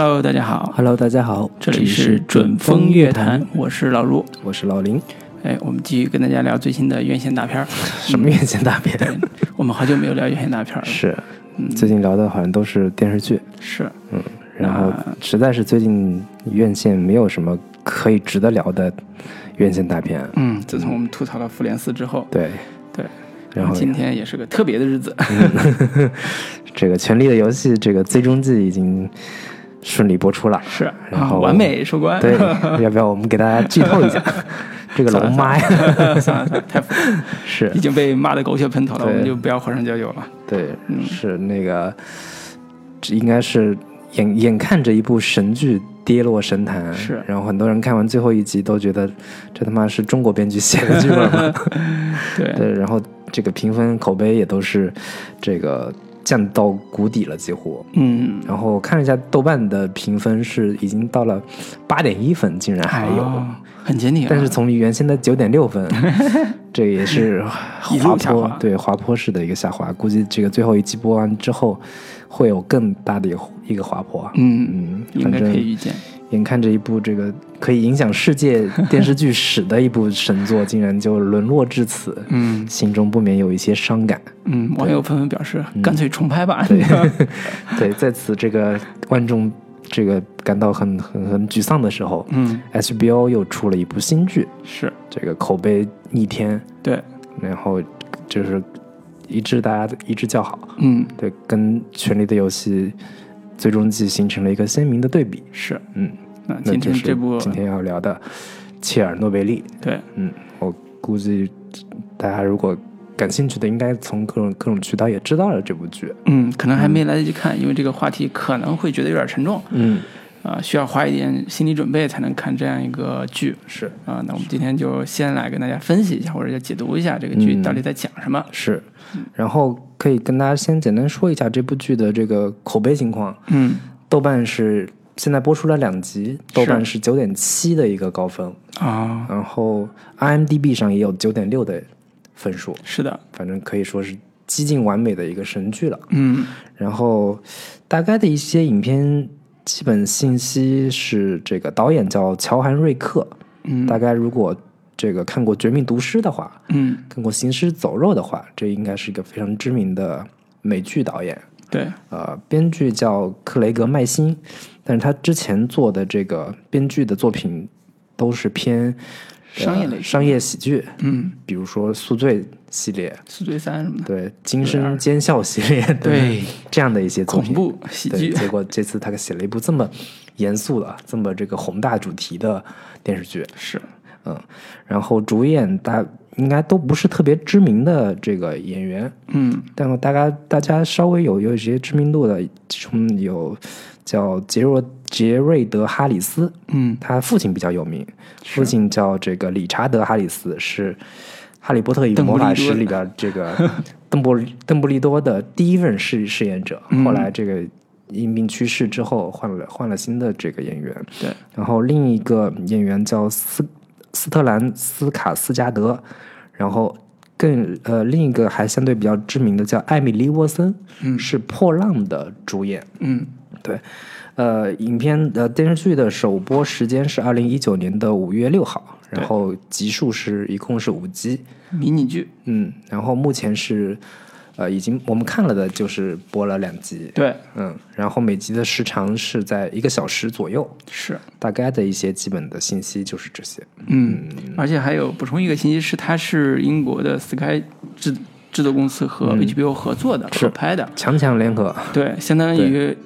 Hello，大家好，Hello，大家好，这里是准风乐坛，我是老陆。我是老林。哎，我们继续跟大家聊最新的院线大片儿。什么院线大片？对，我们好久没有聊院线大片了。是，嗯最近聊的好像都是电视剧，是，嗯然后实在是最近院线没有什么可以值得聊的院线大片。嗯，自从我们吐槽了《复联四》之后，对，对，然后今天也是个特别的日子。这个《权力的游戏》这个最终季已经顺利播出了。是，然后啊完美收官。对，要不要我们给大家剧透一下？这个龙妈呀，太复杂了，是已经被骂的狗血喷头了，对我们就不要火上浇油了。对，嗯是那个，这应该是眼眼看着一部神剧跌落神坛，是然后很多人看完最后一集都觉得这他妈是中国编剧写的剧本吗？对，对，然后这个评分口碑也都是这个降到谷底了，几乎。嗯，然后看了一下豆瓣的评分是已经到了八点一分，竟然还有。哦很坚挺啊。但是从原先的九点六分，这个也是滑坡对滑坡式的一个下滑。估计这个最后一季播完之后，会有更大的一个滑坡。嗯，嗯，应该可以预见。眼看着一部这个可以影响世界电视剧史的一部神作，竟然就沦落至此，嗯。心中不免有一些伤感。嗯，网友纷纷表示，干脆重拍吧。对。对，在此这个观众这个感到很很很沮丧的时候嗯，，HBO 又出了一部新剧，是。这个口碑逆天，对，然后就是一致大家一致叫好，嗯。对，跟《权力的游戏》最终季形成了一个鲜明的对比。是。嗯，那今那就是天这部今天要聊的切尔诺贝利。对，嗯，我估计大家如果感兴趣的，应该从各种各种渠道也知道了这部剧。嗯，可能还没来得及看，因为这个话题可能会觉得有点沉重，嗯，啊，需要花一点心理准备才能看这样一个剧。是。啊。那我们今天就先来跟大家分析一下，或者解读一下这个剧嗯。到底在讲什么。是，然后可以跟大家先简单说一下这部剧的这个口碑情况。嗯。豆瓣是现在播出了两集，豆瓣是九点七的一个高分，啊，然后 IMDB 上也有九点六的分数，是的，反正可以说是几近完美的一个神剧了。嗯。然后大概的一些影片基本信息是，这个导演叫乔韩瑞克，嗯。大概如果这个看过《绝命毒师》的话，嗯，看过《行尸走肉》的话，这应该是一个非常知名的美剧导演。对，呃，编剧叫克雷格麦辛，但是他之前做的这个编剧的作品都是偏、呃商业类型商业喜剧，嗯，比如说《宿醉》系列，宿醉三什么的，对，《惊声尖笑》系列，对，这样的一些作品。恐怖喜对，剧，结果这次他写了一部这么严肃的、这么这个宏大主题的电视剧，是，嗯，然后主演大应该都不是特别知名的这个演员，嗯。但大家大家稍微有有一些知名度的，其中有叫杰若杰瑞德哈里斯，嗯。他父亲比较有名，父亲叫这个理查德哈里斯，是《哈利波特与魔法石》里边这个 邓布邓布利多的第一任饰饰演者，嗯。后来这个因病去世之后，换了换了新的这个演员，对，然后另一个演员叫斯斯特兰斯卡斯加德，然后更呃另一个还相对比较知名的叫艾米丽沃森，嗯。是《破浪》的主演。嗯。对，呃，影片呃电视剧的首播时间是二零一九年的五月六号，然后集数是一共是五集，迷你剧，嗯，然后目前是呃已经我们看了的就是播了两集，对，嗯，然后每集的时长是在一个小时左右，是，大概的一些基本的信息就是这些。嗯，而且还有补充一个信息是，它是英国的 Sky 制制作公司和 HBO 合作的、合拍的，强强联合，对，相当于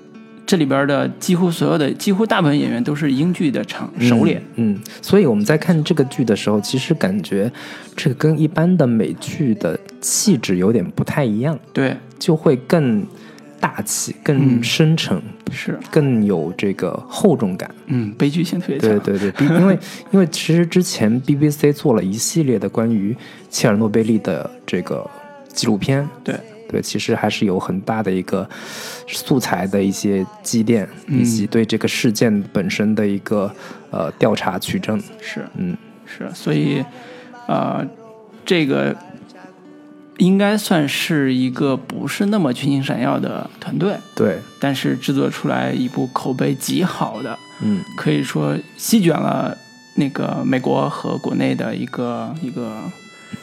这里边的几乎所有的、几乎大部分演员都是英剧的场首脸。嗯，所以我们在看这个剧的时候，其实感觉这个跟一般的美剧的气质有点不太一样，对，就会更大气、更深沉、是，更有这个厚重感。嗯，悲剧性特别强。对对对，因为因为其实之前 BBC 做了一系列的关于切尔诺贝利的这个纪录片，对对，其实还是有很大的一个素材的一些积淀，以及对这个事件本身的一个呃调查取证。是嗯，是，所以呃，这个应该算是一个不是那么群星闪耀的团队，对，但是制作出来一部口碑极好的，嗯。可以说席卷了那个美国和国内的一个一个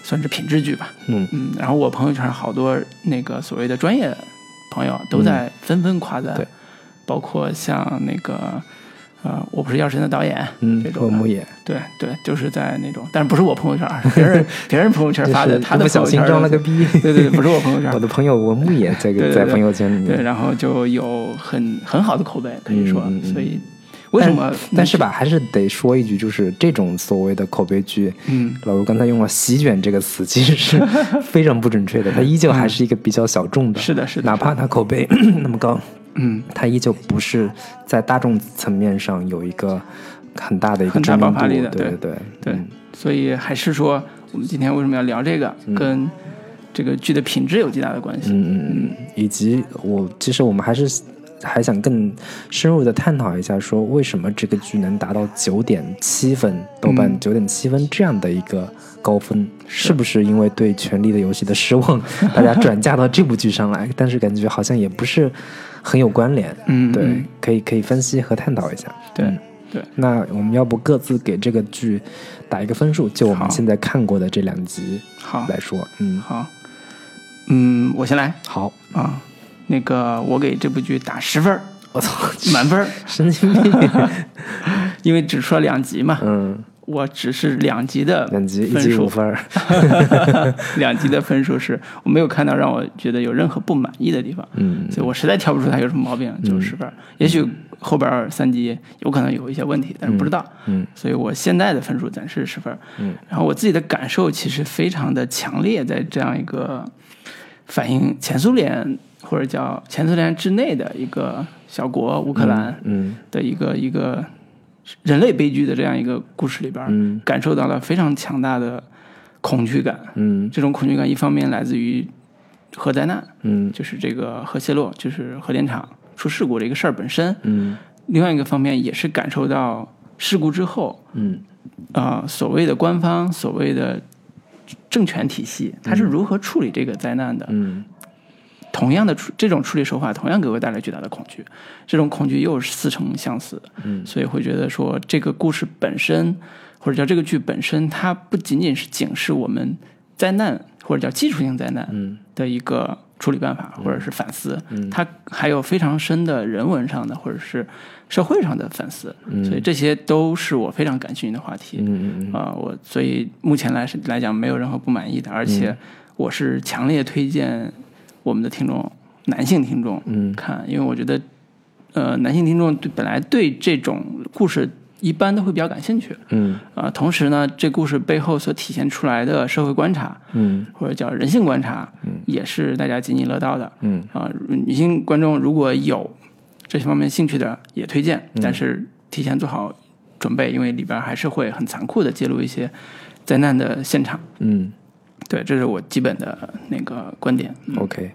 算是品质剧吧。嗯嗯，然后我朋友圈好多那个所谓的专业朋友都在纷纷夸赞，包括像那个呃，我不是药神的导演，嗯这，种木野，对对，就是在那种，但是不是我朋友圈，别人 别人朋友圈发的，他的不小心朋友圈装了个逼。对对对，不是我朋友圈 我，的朋友文木野这个对对对在朋友圈里面对，然后就有很很好的口碑，可以说，所以为什么？但是吧，还是得说一句，就是这种所谓的口碑剧，嗯，老卢刚才用了“席卷”这个词，其实是 非常不准确的。它依旧还是一个比较小众的，是的，是的，哪怕它口碑 那么高，嗯，它依旧不是在大众层面上有一个很大的一个很大知名度。爆发力的对对对对嗯所以还是说，我们今天为什么要聊这个，跟这个剧的品质有极大的关系。嗯嗯嗯，以及我其实我们还是还想更深入的探讨一下，说为什么这个剧能达到九点七分，豆瓣嗯。九点七分这样的一个高分，是。不是因为对《权力的游戏》的失望，大家转嫁到这部剧上来？但是感觉好像也不是很有关联。嗯。对，可以可以分析和探讨一下。对嗯对，那我们要不各自给这个剧打一个分数？就我们现在看过的这两集好，来说，嗯，好，嗯，我先来。好，啊。那个，我给这部剧打十分儿，我操，满分儿，神经病，因为只出了两集嘛，嗯。我只是两集的两集一分数。集五分儿，两集的分数是我没有看到让我觉得有任何不满意的地方，嗯。所以我实在挑不出它有什么毛病，就是十分儿。也许后边三集有可能有一些问题，但是不知道，嗯。所以我现在的分数暂时十分儿。嗯，然后我自己的感受其实非常的强烈，在这样一个反映前苏联或者叫前苏联之内的一个小国乌克兰嗯的一个、一个人类悲剧的这样一个故事里边，嗯。感受到了非常强大的恐惧感。嗯。这种恐惧感一方面来自于核灾难，嗯。就是这个核泄漏，就是核电厂出事故这个事儿本身；嗯。另外一个方面也是感受到事故之后，嗯。呃，所谓的官方、所谓的政权体系，它是如何处理这个灾难的。嗯同样的处这种处理手法，同样给我带来巨大的恐惧。这种恐惧又是似曾相似，嗯。所以会觉得说，这个故事本身，或者叫这个剧本身，它不仅仅是警示我们灾难或者叫技术性灾难嗯。的一个处理办法，或者是反思，它还有非常深的人文上的或者是社会上的反思，所以这些都是我非常感兴趣的话题。嗯嗯啊、我所以目前来是来讲没有任何不满意的，而且我是强烈推荐我们的听众，男性听众嗯。看，因为我觉得，呃，男性听众对本来对这种故事一般都会比较感兴趣，嗯。啊、同时呢，这故事背后所体现出来的社会观察嗯。或者叫人性观察，嗯。也是大家津津乐道的。嗯。啊、女性观众如果有这些方面兴趣的，也推荐，嗯。但是提前做好准备，因为里边还是会很残酷的揭露一些灾难的现场。嗯对，这是我基本的那个观点。嗯，OK，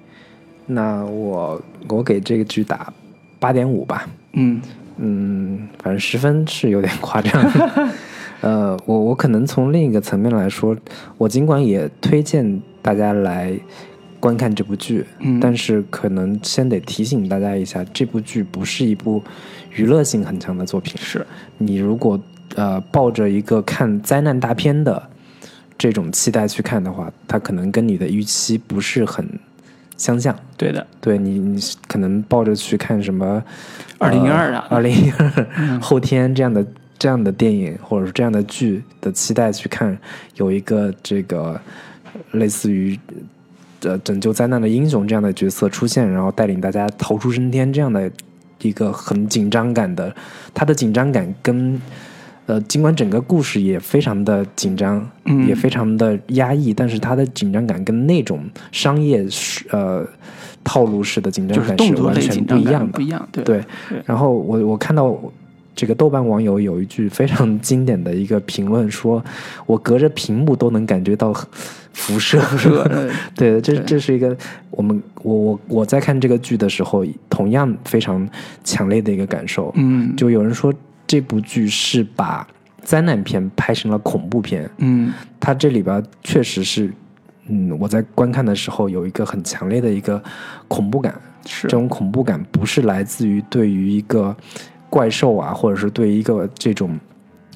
那我我给这个剧打八点五吧。嗯嗯，反正十分是有点夸张。呃，我我可能从另一个层面来说，我尽管也推荐大家来观看这部剧，嗯，但是可能先得提醒大家一下，这部剧不是一部娱乐性很强的作品。是你如果呃抱着一个看灾难大片的这种期待去看的话，它可能跟你的预期不是很相像。对的。对你，你可能抱着去看什么2012啊二零一二后天这样的这样的电影或者是这样的剧的期待去看，有一个这个类似于呃拯救灾难的英雄这样的角色出现，然后带领大家逃出升天这样的一个很紧张感的，他的紧张感跟。呃，尽管整个故事也非常的紧张，嗯也非常的压抑，但是它的紧张感跟那种商业呃套路式的紧张感是完全不一样的不。一样，对对对，然后我我看到这个豆瓣网友有一句非常经典的一个评论，说我隔着屏幕都能感觉到辐射。对，这这是一个我们我我我在看这个剧的时候，同样非常强烈的一个感受。嗯，就有人说这部剧是把灾难片拍成了恐怖片，嗯。它这里边确实是嗯，我在观看的时候有一个很强烈的一个恐怖感。是。这种恐怖感不是来自于对于一个怪兽啊，或者是对于一个这种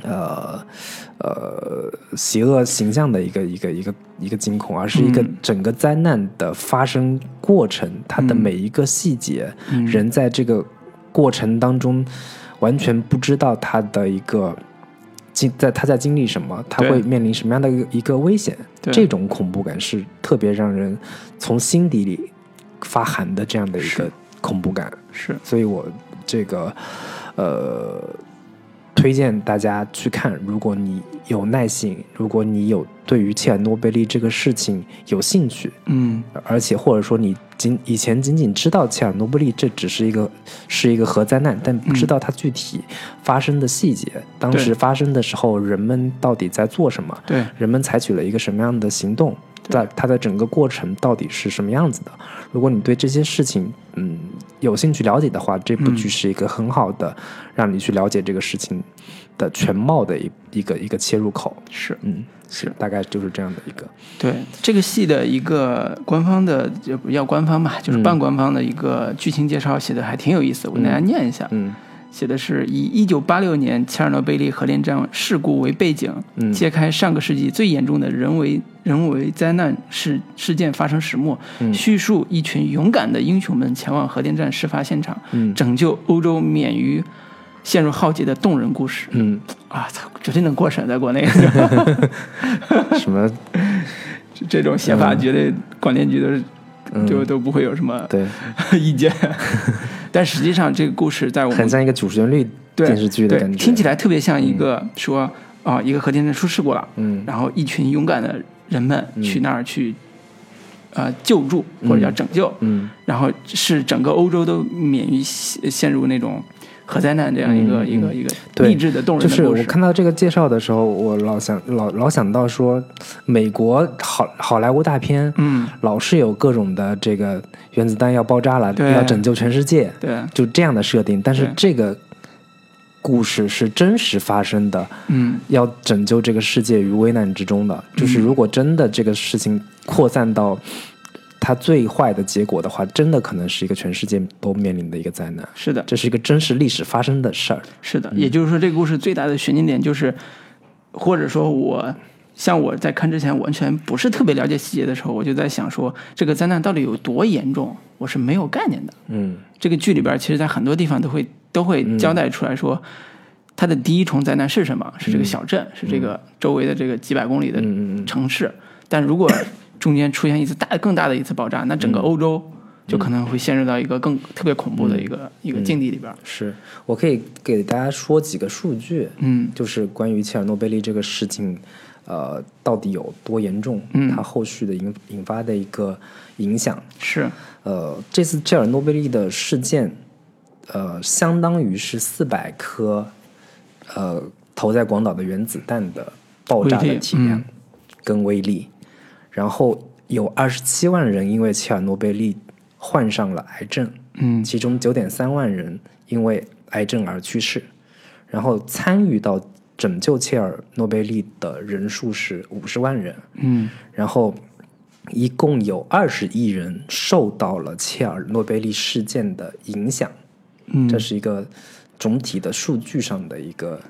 呃呃邪恶形象的一个一个一个一个惊恐，而是一个整个灾难的发生过程，它的每一个细节，人在这个过程当中完全不知道他的一个经在他在经历什么，他会面临什么样的一个危险，这种恐怖感是特别让人从心底里发寒的这样的一个恐怖感，是。所以我这个呃推荐大家去看，如果你有耐心，如果你有对于切尔诺贝利这个事情有兴趣，嗯。而且或者说你仅以前仅仅知道切尔诺贝利这只是一个是一个核灾难，但不知道它具体发生的细节，当时发生的时候人们到底在做什么，对。人们采取了一个什么样的行动，在它的整个过程到底是什么样子的？如果你对这些事情嗯有兴趣了解的话，这部剧是一个很好的让你去了解这个事情的全貌的一一个一个切入口。是嗯，是大概就是这样的一个。对这个戏的一个官方的，就不叫官方吧，就是半官方的一个剧情介绍，写的还挺有意思。我给大家念一下，嗯写的是以一九八六年切尔诺贝利核电站事故为背景，嗯揭开上个世纪最严重的人为人为灾难事事件发生始末，嗯叙述一群勇敢的英雄们前往核电站事发现场，嗯拯救欧洲免于陷入浩劫的动人故事。嗯，啊，操，绝对能过审，在国内。什么？这种写法，绝对广电局的嗯就都不会有什么对，意见。但实际上，这个故事在我们很像一个主旋律对电视剧的对感觉。听起来特别像一个说啊，一个核电站出事故了，嗯。然后一群勇敢的人们去那儿去呃救助或者叫拯救，嗯。然后是整个欧洲都免于陷陷入那种核灾难这样一个、嗯一个一个对励志的动人就是我。看到这个介绍的时候，我老想老老想到说，美国好好莱坞大片，嗯，老是有各种的这个原子弹要爆炸了，要拯救全世界，对，就这样的设定。但是这个故事是真实发生的，嗯要拯救这个世界于危难之中的。就是如果真的这个事情扩散到它最坏的结果的话，真的可能是一个全世界都面临的一个灾难。是的，这是一个真实历史发生的事儿。是的，也就是说，这个故事最大的悬念点就是，或者说我像我在看之前完全不是特别了解细节的时候，我就在想说，这个灾难到底有多严重，我是没有概念的。嗯这个剧里边，其实在很多地方都会都会交代出来说，它的第一重灾难是什么？是这个小镇，是这个周围的这个几百公里的城市。但如果中间出现一次大更大的一次爆炸，那整个欧洲就可能会陷入到一个更特别恐怖的一个、一个境地里边。是我可以给大家说几个数据，嗯。就是关于切尔诺贝利这个事情，呃，到底有多严重，嗯。它后续的引引发的一个影响。是，呃，这次切尔诺贝利的事件，呃，相当于是四百颗呃投在广岛的原子弹的爆炸的体量嗯。跟威力，然后有二十七万人因为切尔诺贝利患上了癌症，嗯。其中九点三万人因为癌症而去世，然后参与到拯救切尔诺贝利的人数是五十万人，嗯。然后一共有二十亿人受到了切尔诺贝利事件的影响，嗯，这是一个总体的数据上的一个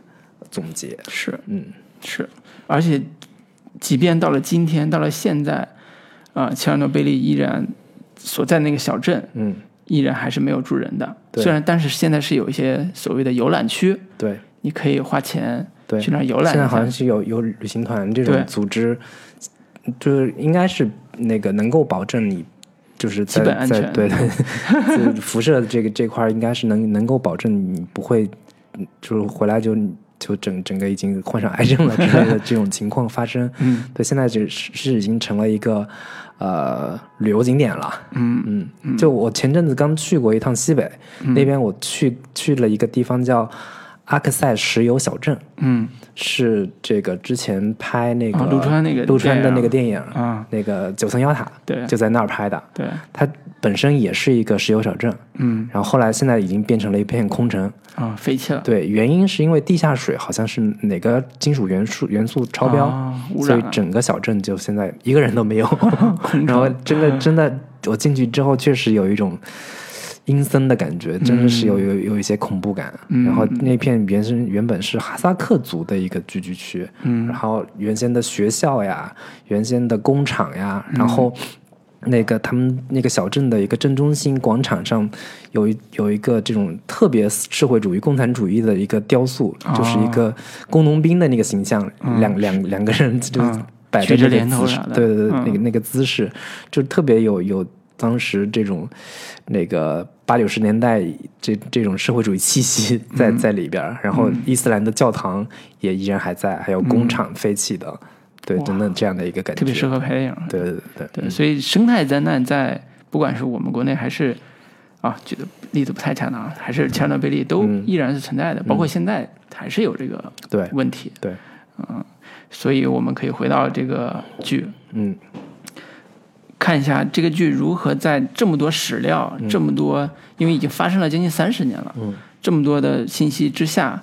总结。是嗯。是，而且即便到了今天，到了现在，啊、切尔诺贝利依然所在那个小镇嗯，依然还是没有住人的。虽然，但是现在是有一些所谓的游览区，对你可以花钱对，去那儿游览现在好像。是有有旅行团这种组织，就是应该是那个能够保证你。就是在基本安全在对对，辐射这个这块儿应该是能能够保证你不会，嗯就是回来就就整整个已经患上癌症了之类的这种情况发生。嗯。对，现在只是是已经成了一个呃旅游景点了。嗯。嗯，就我前阵子刚去过一趟西北，那边我去去了一个地方叫阿克塞石油小镇，嗯。是这个之前拍那个啊陆川那个陆川的那个电影，啊，那个九层妖塔，对。就在那儿拍的。对，它本身也是一个石油小镇，嗯。然后后来现在已经变成了一片空城。啊，废弃了，对，原因是因为地下水好像是哪个金属元素元素超标，啊所以，整个小镇就现在一个人都没有。然后真的真的，我进去之后确实有一种阴森的感觉，真的是有有有一些恐怖感。嗯然后那片原生原本是哈萨克族的一个聚居区，嗯然后原先的学校呀，原先的工厂呀，然后。那个他们那个小镇的一个正中心广场上，有一有一个这种特别社会主义、共产主义的一个雕塑，哦就是一个工农兵的那个形象，两两两个人就嗯摆着那个姿势对对对，嗯那个那个姿势，就特别有有当时这种那个八九十年代这这种社会主义气息在、在里边儿，然后伊斯兰的教堂也依然还在，还有工厂废弃的，对，等等这样的一个感觉，特别适合拍电影。对对对。对，所以生态灾难在不管是我们国内还是啊，举的例子不太恰当，还是切尔诺贝利都嗯。依然是存在的，包括现在还是有这个对。问题。对，嗯所以我们可以回到这个剧，嗯看一下这个剧如何在这么多史料、这么多，因为已经发生了将近三十年了，嗯。这么多的信息之下，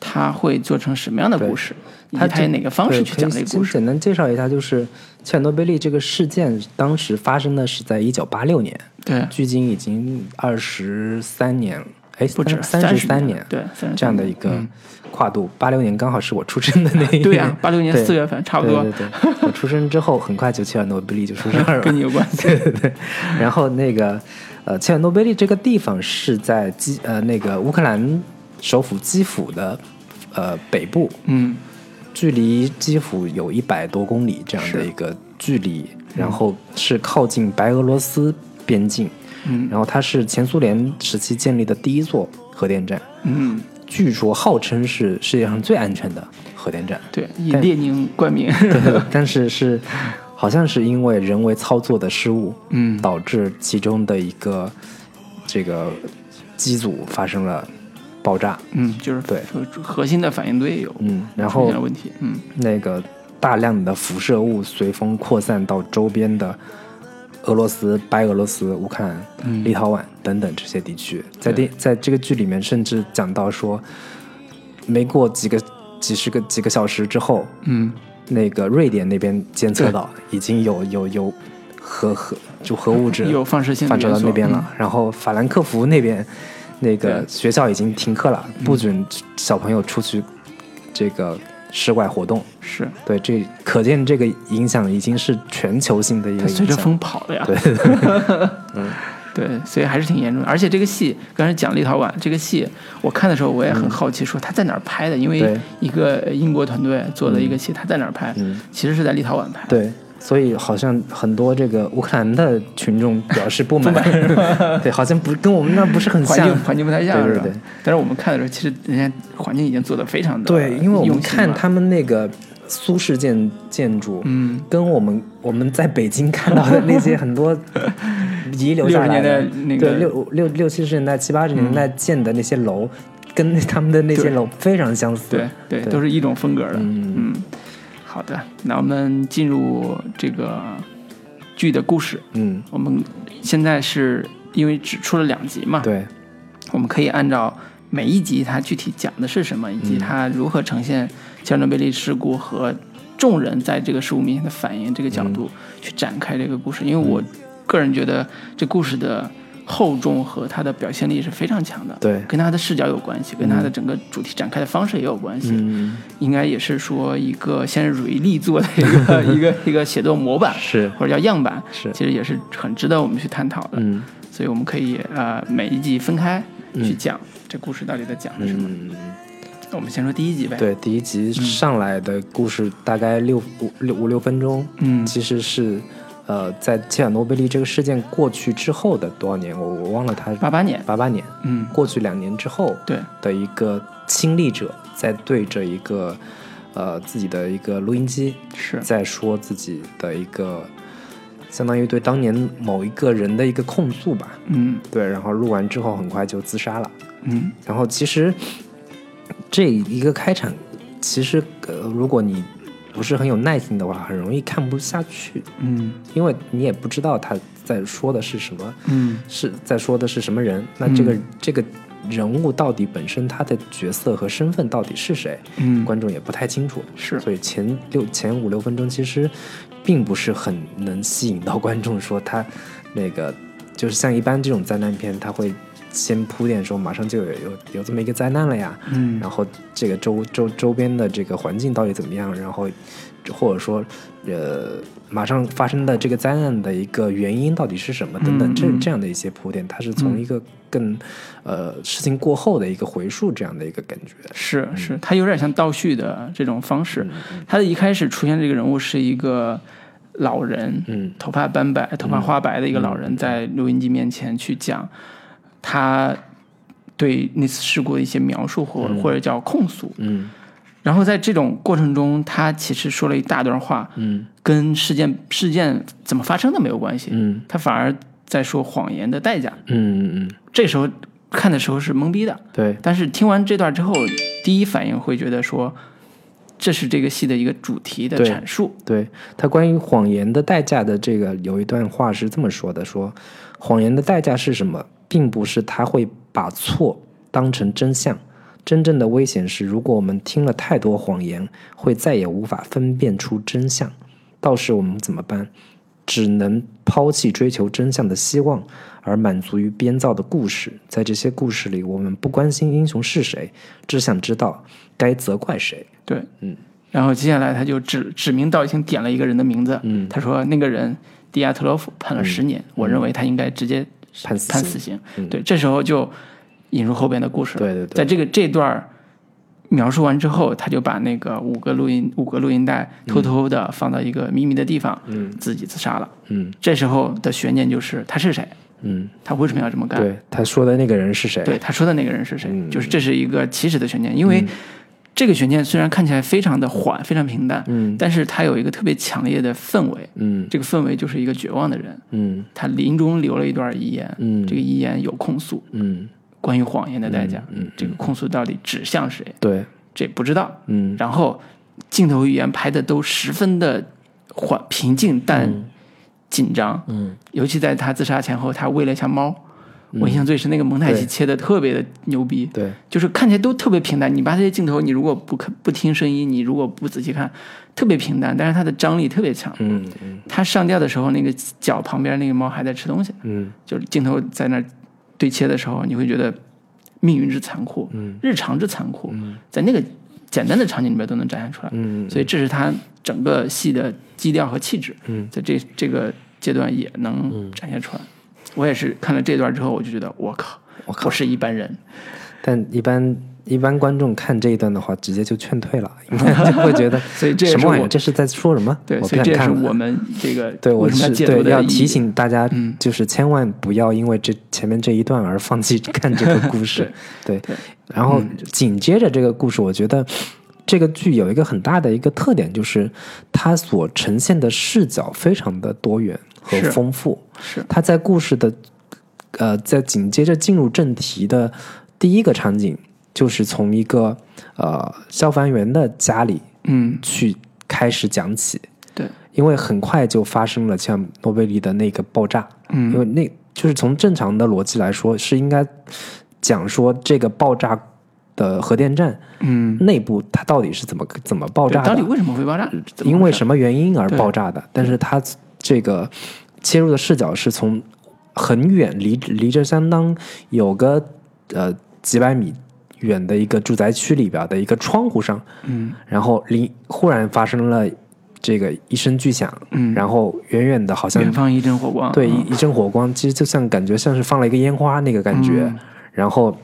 它会做成什么样的故事，以及它它以哪个方式去讲这个故事？简单介绍一下，就是切尔诺贝利这个事件，当时发生的是在一九八六年，对，距今已经二十三年了，哎，不止三十十三年，这样的一个跨度。八六年刚好是我出生的那 一年，对呀、八六年对四月份差不多对对对，我出生之后，很快就切尔诺贝利就出事儿了，跟你有关 系。对对对，然后那个呃，切尔诺贝利这个地方是在基呃那个乌克兰首府基辅的呃北部，嗯距离基辅有一百多公里这样的一个距离，然后是靠近白俄罗斯边境，嗯然后它是前苏联时期建立的第一座核电站，嗯，据说号称是世界上最安全的核电站，对，以列宁冠名。对，但是是好像是因为人为操作的失误，嗯。导致其中的一个这个机组发生了爆炸，嗯，就是对。核心的反应堆有嗯，然出后问题。嗯。那个大量的辐射物随风扩散到周边的俄罗斯、白俄罗斯、乌克兰、嗯。立陶宛等等这些地区。在电在这个剧里面，甚至讲到说，没过几个几十个几个小时之后，嗯，那个瑞典那边监测到已经有有有核核就核物质 有放射性的放射到那边了。然后法兰克福那边那个学校已经停课了，嗯。不准小朋友出去这个室外活动。是对，这可见这个影响已经是全球性的一个它随着。风跑的呀。对 对，所以还是挺严重的。而且这个戏，刚才讲立陶宛这个戏，我看的时候我也很好奇，说他在哪儿拍的？因为一个英国团队做的一个戏，他在哪儿拍？嗯其实是在立陶宛拍。对，所以好像很多这个乌克兰的群众表示不满，对，好像不跟我们那不是很像。环境。环境不太像，是对对。对但是我们看的时候，其实人家环境已经做的非常的对，因为我们看他们那个苏式建建筑，嗯，跟我们我们在北京看到的那些很多 遗留下来的60年代那个对六六六七十年代七八十年代建的那些楼，跟他们的那些楼非常相似。对对，对。都是一种风格的。嗯。嗯，好的，那我们进入这个剧的故事。嗯，我们现在是因为只出了两集嘛，对，我们可以按照每一集它具体讲的是什么，以及它如何呈现切尔诺贝利事故和众人在这个事故面前的反应这个角度去展开这个故事。因为我个人觉得这故事的厚重和它的表现力是非常强的，对跟他的视角有关系，跟他的整个主题展开的方式也有关系。嗯，应该也是说一个现实主义力作的一个 一个一个写作模板，是或者叫样板，是其实也是很值得我们去探讨的。嗯所以我们可以呃每一集分开去讲、这故事到底在讲的什么。嗯，我们先说第一集呗。，对，第一集上来的故事大概六五六五六分钟，嗯其实是呃，在切尔诺贝利这个事件过去之后的多少年，我我忘了他八八年，八八年，嗯，过去两年之后对，的一个亲历者在对着一个呃自己的一个录音机是，在说自己的一个相当于对当年某一个人的一个控诉吧，嗯。对，然后录完之后很快就自杀了。嗯。然后其实这一个开场，其实呃，如果你不是很有耐心的话，很容易看不下去，嗯。因为你也不知道他在说的是什么，嗯。是在说的是什么人。那这个、这个人物到底本身他的角色和身份到底是谁，嗯，观众也不太清楚。是。所以前六前五六分钟其实并不是很能吸引到观众，说他那个就是像一般这种灾难片，他会先铺垫说马上就有有有这么一个灾难了呀，嗯。然后这个周周周边的这个环境到底怎么样，然后或者说呃马上发生的这个灾难的一个原因到底是什么等等，这这样的一些铺垫，它是从一个更呃事情过后的一个回溯这样的一个感觉。是是，它有点像倒叙的这种方式。它的一开始出现这个人物是一个老人，嗯。头发斑白、头发花白的一个老人，在录音机面前去讲他对那次事故的一些描述或或者叫控诉。嗯。然后在这种过程中，他其实说了一大段话，嗯。跟事件事件怎么发生的没有关系，嗯。他反而在说谎言的代价。嗯嗯嗯，这时候看的时候是懵逼的，对，但是听完这段之后，第一反应会觉得说，这是这个戏的一个主题的阐述。对。他关于谎言的代价的这个有一段话是这么说的：说谎言的代价是什么，并不是他会把错当成真相，真正的危险是，如果我们听了太多谎言，会再也无法分辨出真相。到时我们怎么办？只能抛弃追求真相的希望，而满足于编造的故事。在这些故事里，我们不关心英雄是谁，只想知道该责怪谁。对，嗯。然后接下来他就指指名道姓点了一个人的名字，嗯他说那个人迪亚特洛夫判了十年，我认为他应该直接判死刑判死刑。嗯对，这时候就引入后边的故事了。对对对在这个这段描述完之后，他就把那个五个录音五个录音带偷偷的放到一个秘密的地方，嗯自己自杀了。嗯这时候的悬念就是他是谁，嗯。他为什么要这么干？对，他说的那个人是谁？对他说的那个人是谁？嗯就是这是一个起始的悬念，因为这个悬念虽然看起来非常的缓，非常平淡，嗯。但是它有一个特别强烈的氛围。嗯。这个氛围就是一个绝望的人，嗯。他临终留了一段遗言，嗯。这个遗言有控诉，嗯，关于谎言的代价，嗯嗯这个控诉到底指向谁，对，这不知道。嗯。然后镜头语言拍的都十分的缓平静但紧张，嗯。尤其在他自杀前后，他喂了一下猫。我印象最深，那个蒙太奇切的特别的牛逼，对，就是看起来都特别平淡。你把这些镜头，你如果不看不听声音，你如果不仔细看，特别平淡，但是它的张力特别强。嗯嗯它上吊的时候，那个脚旁边那个猫还在吃东西，嗯就是镜头在那儿对切的时候，你会觉得命运之残酷，嗯日常之残酷，在那个简单的场景里面都能展现出来。嗯所以这是它整个戏的基调和气质，嗯在这这个阶段也能展现出来。我也是看了这段之后，我就觉得我靠，我靠不是一般人。但一般一般观众看这一段的话，直接就劝退了，应该就会觉得所以这是什么玩意儿？这是在说什么？对，我不所以这也是想看。我们这个对，我是对要提醒大家嗯，就是千万不要因为这前面这一段而放弃看这个故事。对对，然后紧接着这个故事，我觉得这个剧有一个很大的一个特点，就是它所呈现的视角非常的多元和丰富。是他在故事的呃，在紧接着进入正题的第一个场景，就是从一个呃消防员的家里嗯去开始讲起。对，因为很快就发生了像诺贝利的那个爆炸，嗯因嗯为那就是从正常的逻辑来说，是应该讲说这个爆炸的核电站嗯，内部它到底是怎么怎么爆炸的，到底为什么会爆炸？因为什么原因而爆炸的？但是它这个切入的视角是从很远离离着相当有个呃几百米远的一个住宅区里边的一个窗户上，嗯然后离忽然发生了这个一声巨响，嗯，然后远远的好像远方一阵火光，对嗯一一阵火光，其实就像感觉像是放了一个烟花那个感觉，嗯然后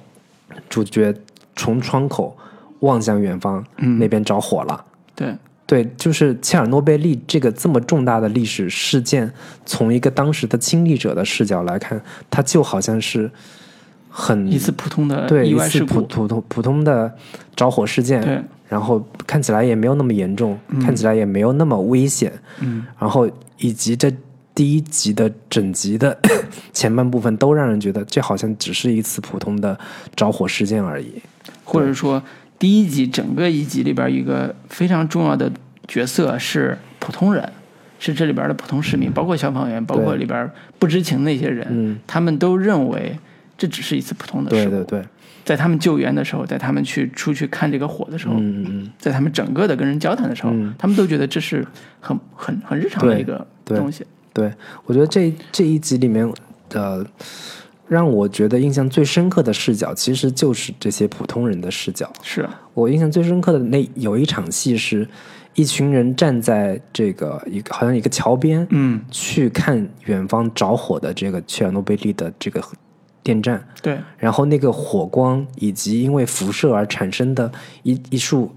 主角从窗口望向远方，嗯那边着火了。对对，就是切尔诺贝利这个这么重大的历史事件，从一个当时的亲历者的视角来看，它就好像是很一次普通的对一次普普通普通的着火事件，然后看起来也没有那么严重，看起来也没有那么危险，嗯然后以及这第一集的整集的 前半部分都让人觉得这好像只是一次普通的着火事件而已。或者说第一集整个一集里边一个非常重要的角色是普通人，是这里边的普通市民，包括消防员，包括里边不知情那些人，嗯，他们都认为这只是一次普通的事故。对对对，在他们救援的时候，在他们去出去看这个火的时候，嗯嗯在他们整个的跟人交谈的时候，嗯。他们都觉得这是很很很日常的一个东西。对，我觉得这这一集里面，呃，让我觉得印象最深刻的视角，其实就是这些普通人的视角。是，我印象最深刻的那有一场戏是，一群人站在这个一个好像一个桥边，嗯，去看远方着火的这个切尔诺贝利的这个电站，对，然后那个火光以及因为辐射而产生的一一束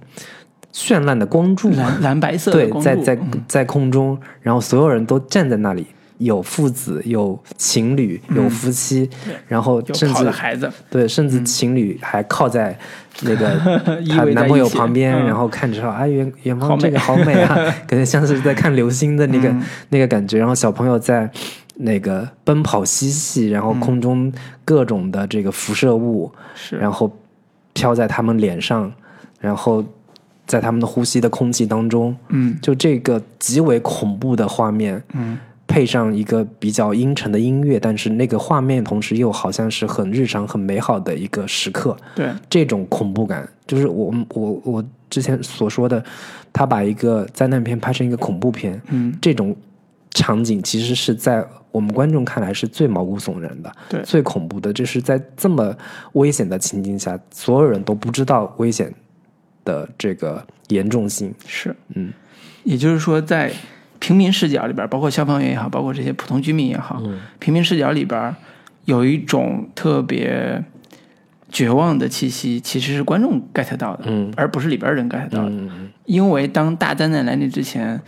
绚烂的光柱，蓝蓝白色的对，光柱在在嗯。在空中，然后所有人都站在那里，有父子，有情侣，有夫妻，然后甚至孩子，对，甚至情侣还靠在那个 依她男朋友旁边，嗯。然后看着说啊远远方这个好美啊，感觉像是在看流星的那个、嗯。那个感觉。然后小朋友在那个奔跑嬉戏，然后嗯。空中各种的这个辐射物，是，然后飘在他们脸上，然后在他们的呼吸的空气当中，嗯。就这个极为恐怖的画面，嗯，配上一个比较阴沉的音乐，但是那个画面同时又好像是很日常、很美好的一个时刻。对，这种恐怖感，就是我我我之前所说的，他把一个灾难片拍成一个恐怖片，嗯。这种场景其实是在我们观众看来是最毛骨悚然的，对。最恐怖的，就是在这么危险的情境下，所有人都不知道危险的这个严重性。是，嗯，也就是说，在平民视角里边，包括消防员也好，包括这些普通居民也好，嗯。平民视角里边有一种特别绝望的气息，其实是观众 get 到的，嗯。而不是里边人 get 到的。嗯因为当大灾难来临之前，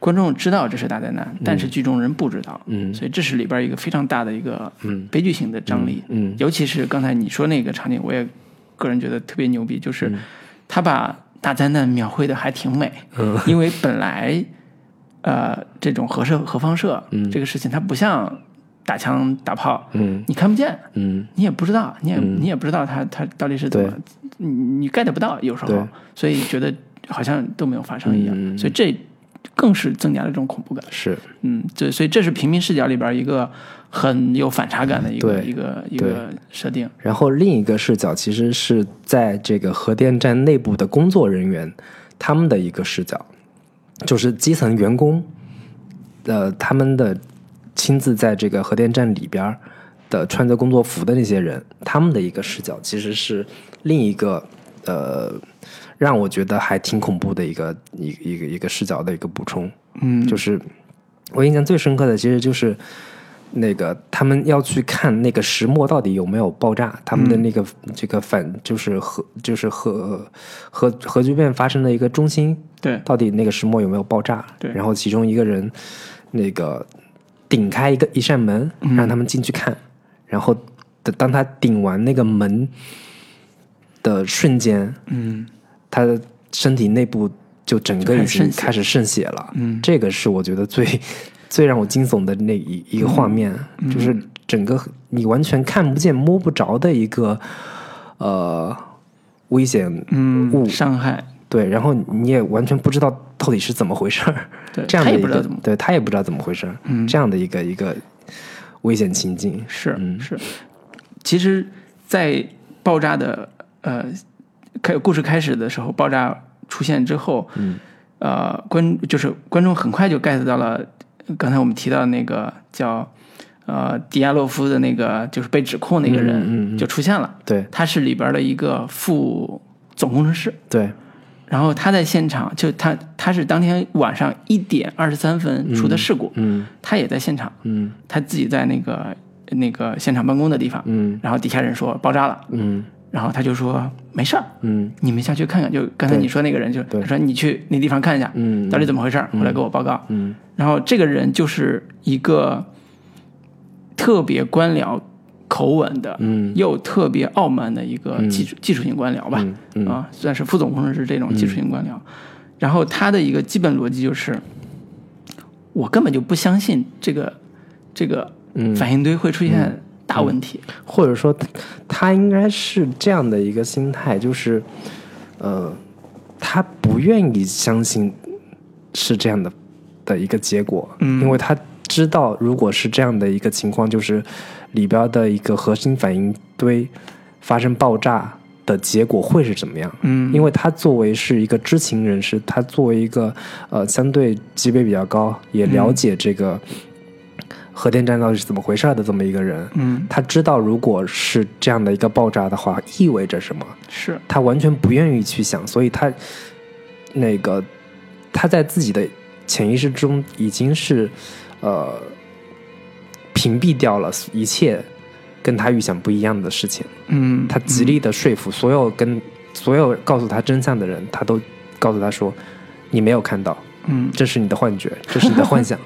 观众知道这是大灾难，但是剧中人不知道，嗯。所以这是里边一个非常大的一个嗯。悲剧性的张力。嗯尤其是刚才你说那个场景，我也个人觉得特别牛逼，就是他把大灾难描绘的还挺美，嗯。因为本来呃这种核射核放射、嗯。这个事情，它不像打枪打炮，嗯。你看不见，嗯。你也不知道，你也、嗯。你也不知道它它到底是怎么，你你 get 不到，有时候，所以觉得好像都没有发生一样，嗯所以这更是增加了这种恐怖感。是。嗯，对，所以这是平民视角里边一个很有反差感的一个一个一个设定。然后另一个视角其实是在这个核电站内部的工作人员他们的一个视角，就是基层员工，呃，他们的亲自在这个核电站里边的穿着工作服的那些人，他们的一个视角其实是另一个呃，让我觉得还挺恐怖的一个一个一个一个视角的一个补充。嗯，就是我印象最深刻的，其实就是那个他们要去看那个石墨到底有没有爆炸，他们的那个、这个反就是核就是核核核聚变发生的一个中心，对，到底那个石墨有没有爆炸？对。然后其中一个人那个顶开一个一扇门，让他们进去看，然后当他顶完那个门的瞬间，嗯。他的身体内部就整个已经开始渗血了。嗯，这个是我觉得最最让我惊悚的那一一个画面，嗯就是整个你完全看不见、摸不着的一个呃危险物，嗯，伤害，对，然后你也完全不知道到底是怎么回事儿，对，这样的一个他也不知道怎么，对他也不知道怎么回事儿，嗯。这样的一个一个危险情境，是嗯。是。其实，在爆炸的呃开故事开始的时候，爆炸出现之后，嗯。呃，观就是观众很快就 get 到了刚才我们提到那个叫呃迪亚洛夫的那个就是被指控那个人就出现了，对。他是里边的一个副总工程师。对，然后他在现场，就他他是当天晚上一点二十三分出的事故，嗯。他也在现场，嗯。他自己在那个那个现场办公的地方，嗯。然后底下人说爆炸了，嗯然后他就说没事儿，嗯。你们下去看看，就刚才你说那个人就对。他说你去那地方看一下，嗯，到底怎么回事儿，回来给我报告。嗯。然后这个人就是一个特别官僚口吻的，嗯。又特别傲慢的一个技术、技术性官僚吧，啊，算是副总工程师这种技术性官僚。然后他的一个基本逻辑就是，我根本就不相信这个这个嗯。反应堆会出现大问题。或者说他他应该是这样的一个心态，就是呃，他不愿意相信是这样的的一个结果，嗯因为他知道如果是这样的一个情况，就是里边的一个核心反应堆发生爆炸的结果会是怎么样。嗯，因为他作为是一个知情人士，他作为一个呃相对级别比较高，也了解这个核电站到底是怎么回事的这么一个人，嗯。他知道如果是这样的一个爆炸的话，意味着什么，是。他完全不愿意去想，所以他那个他在自己的潜意识中已经是呃屏蔽掉了一切跟他预想不一样的事情。嗯他极力的说服所有跟所有告诉他真相的人，他都告诉他说：“你没有看到，嗯。这是你的幻觉，这是你的幻想，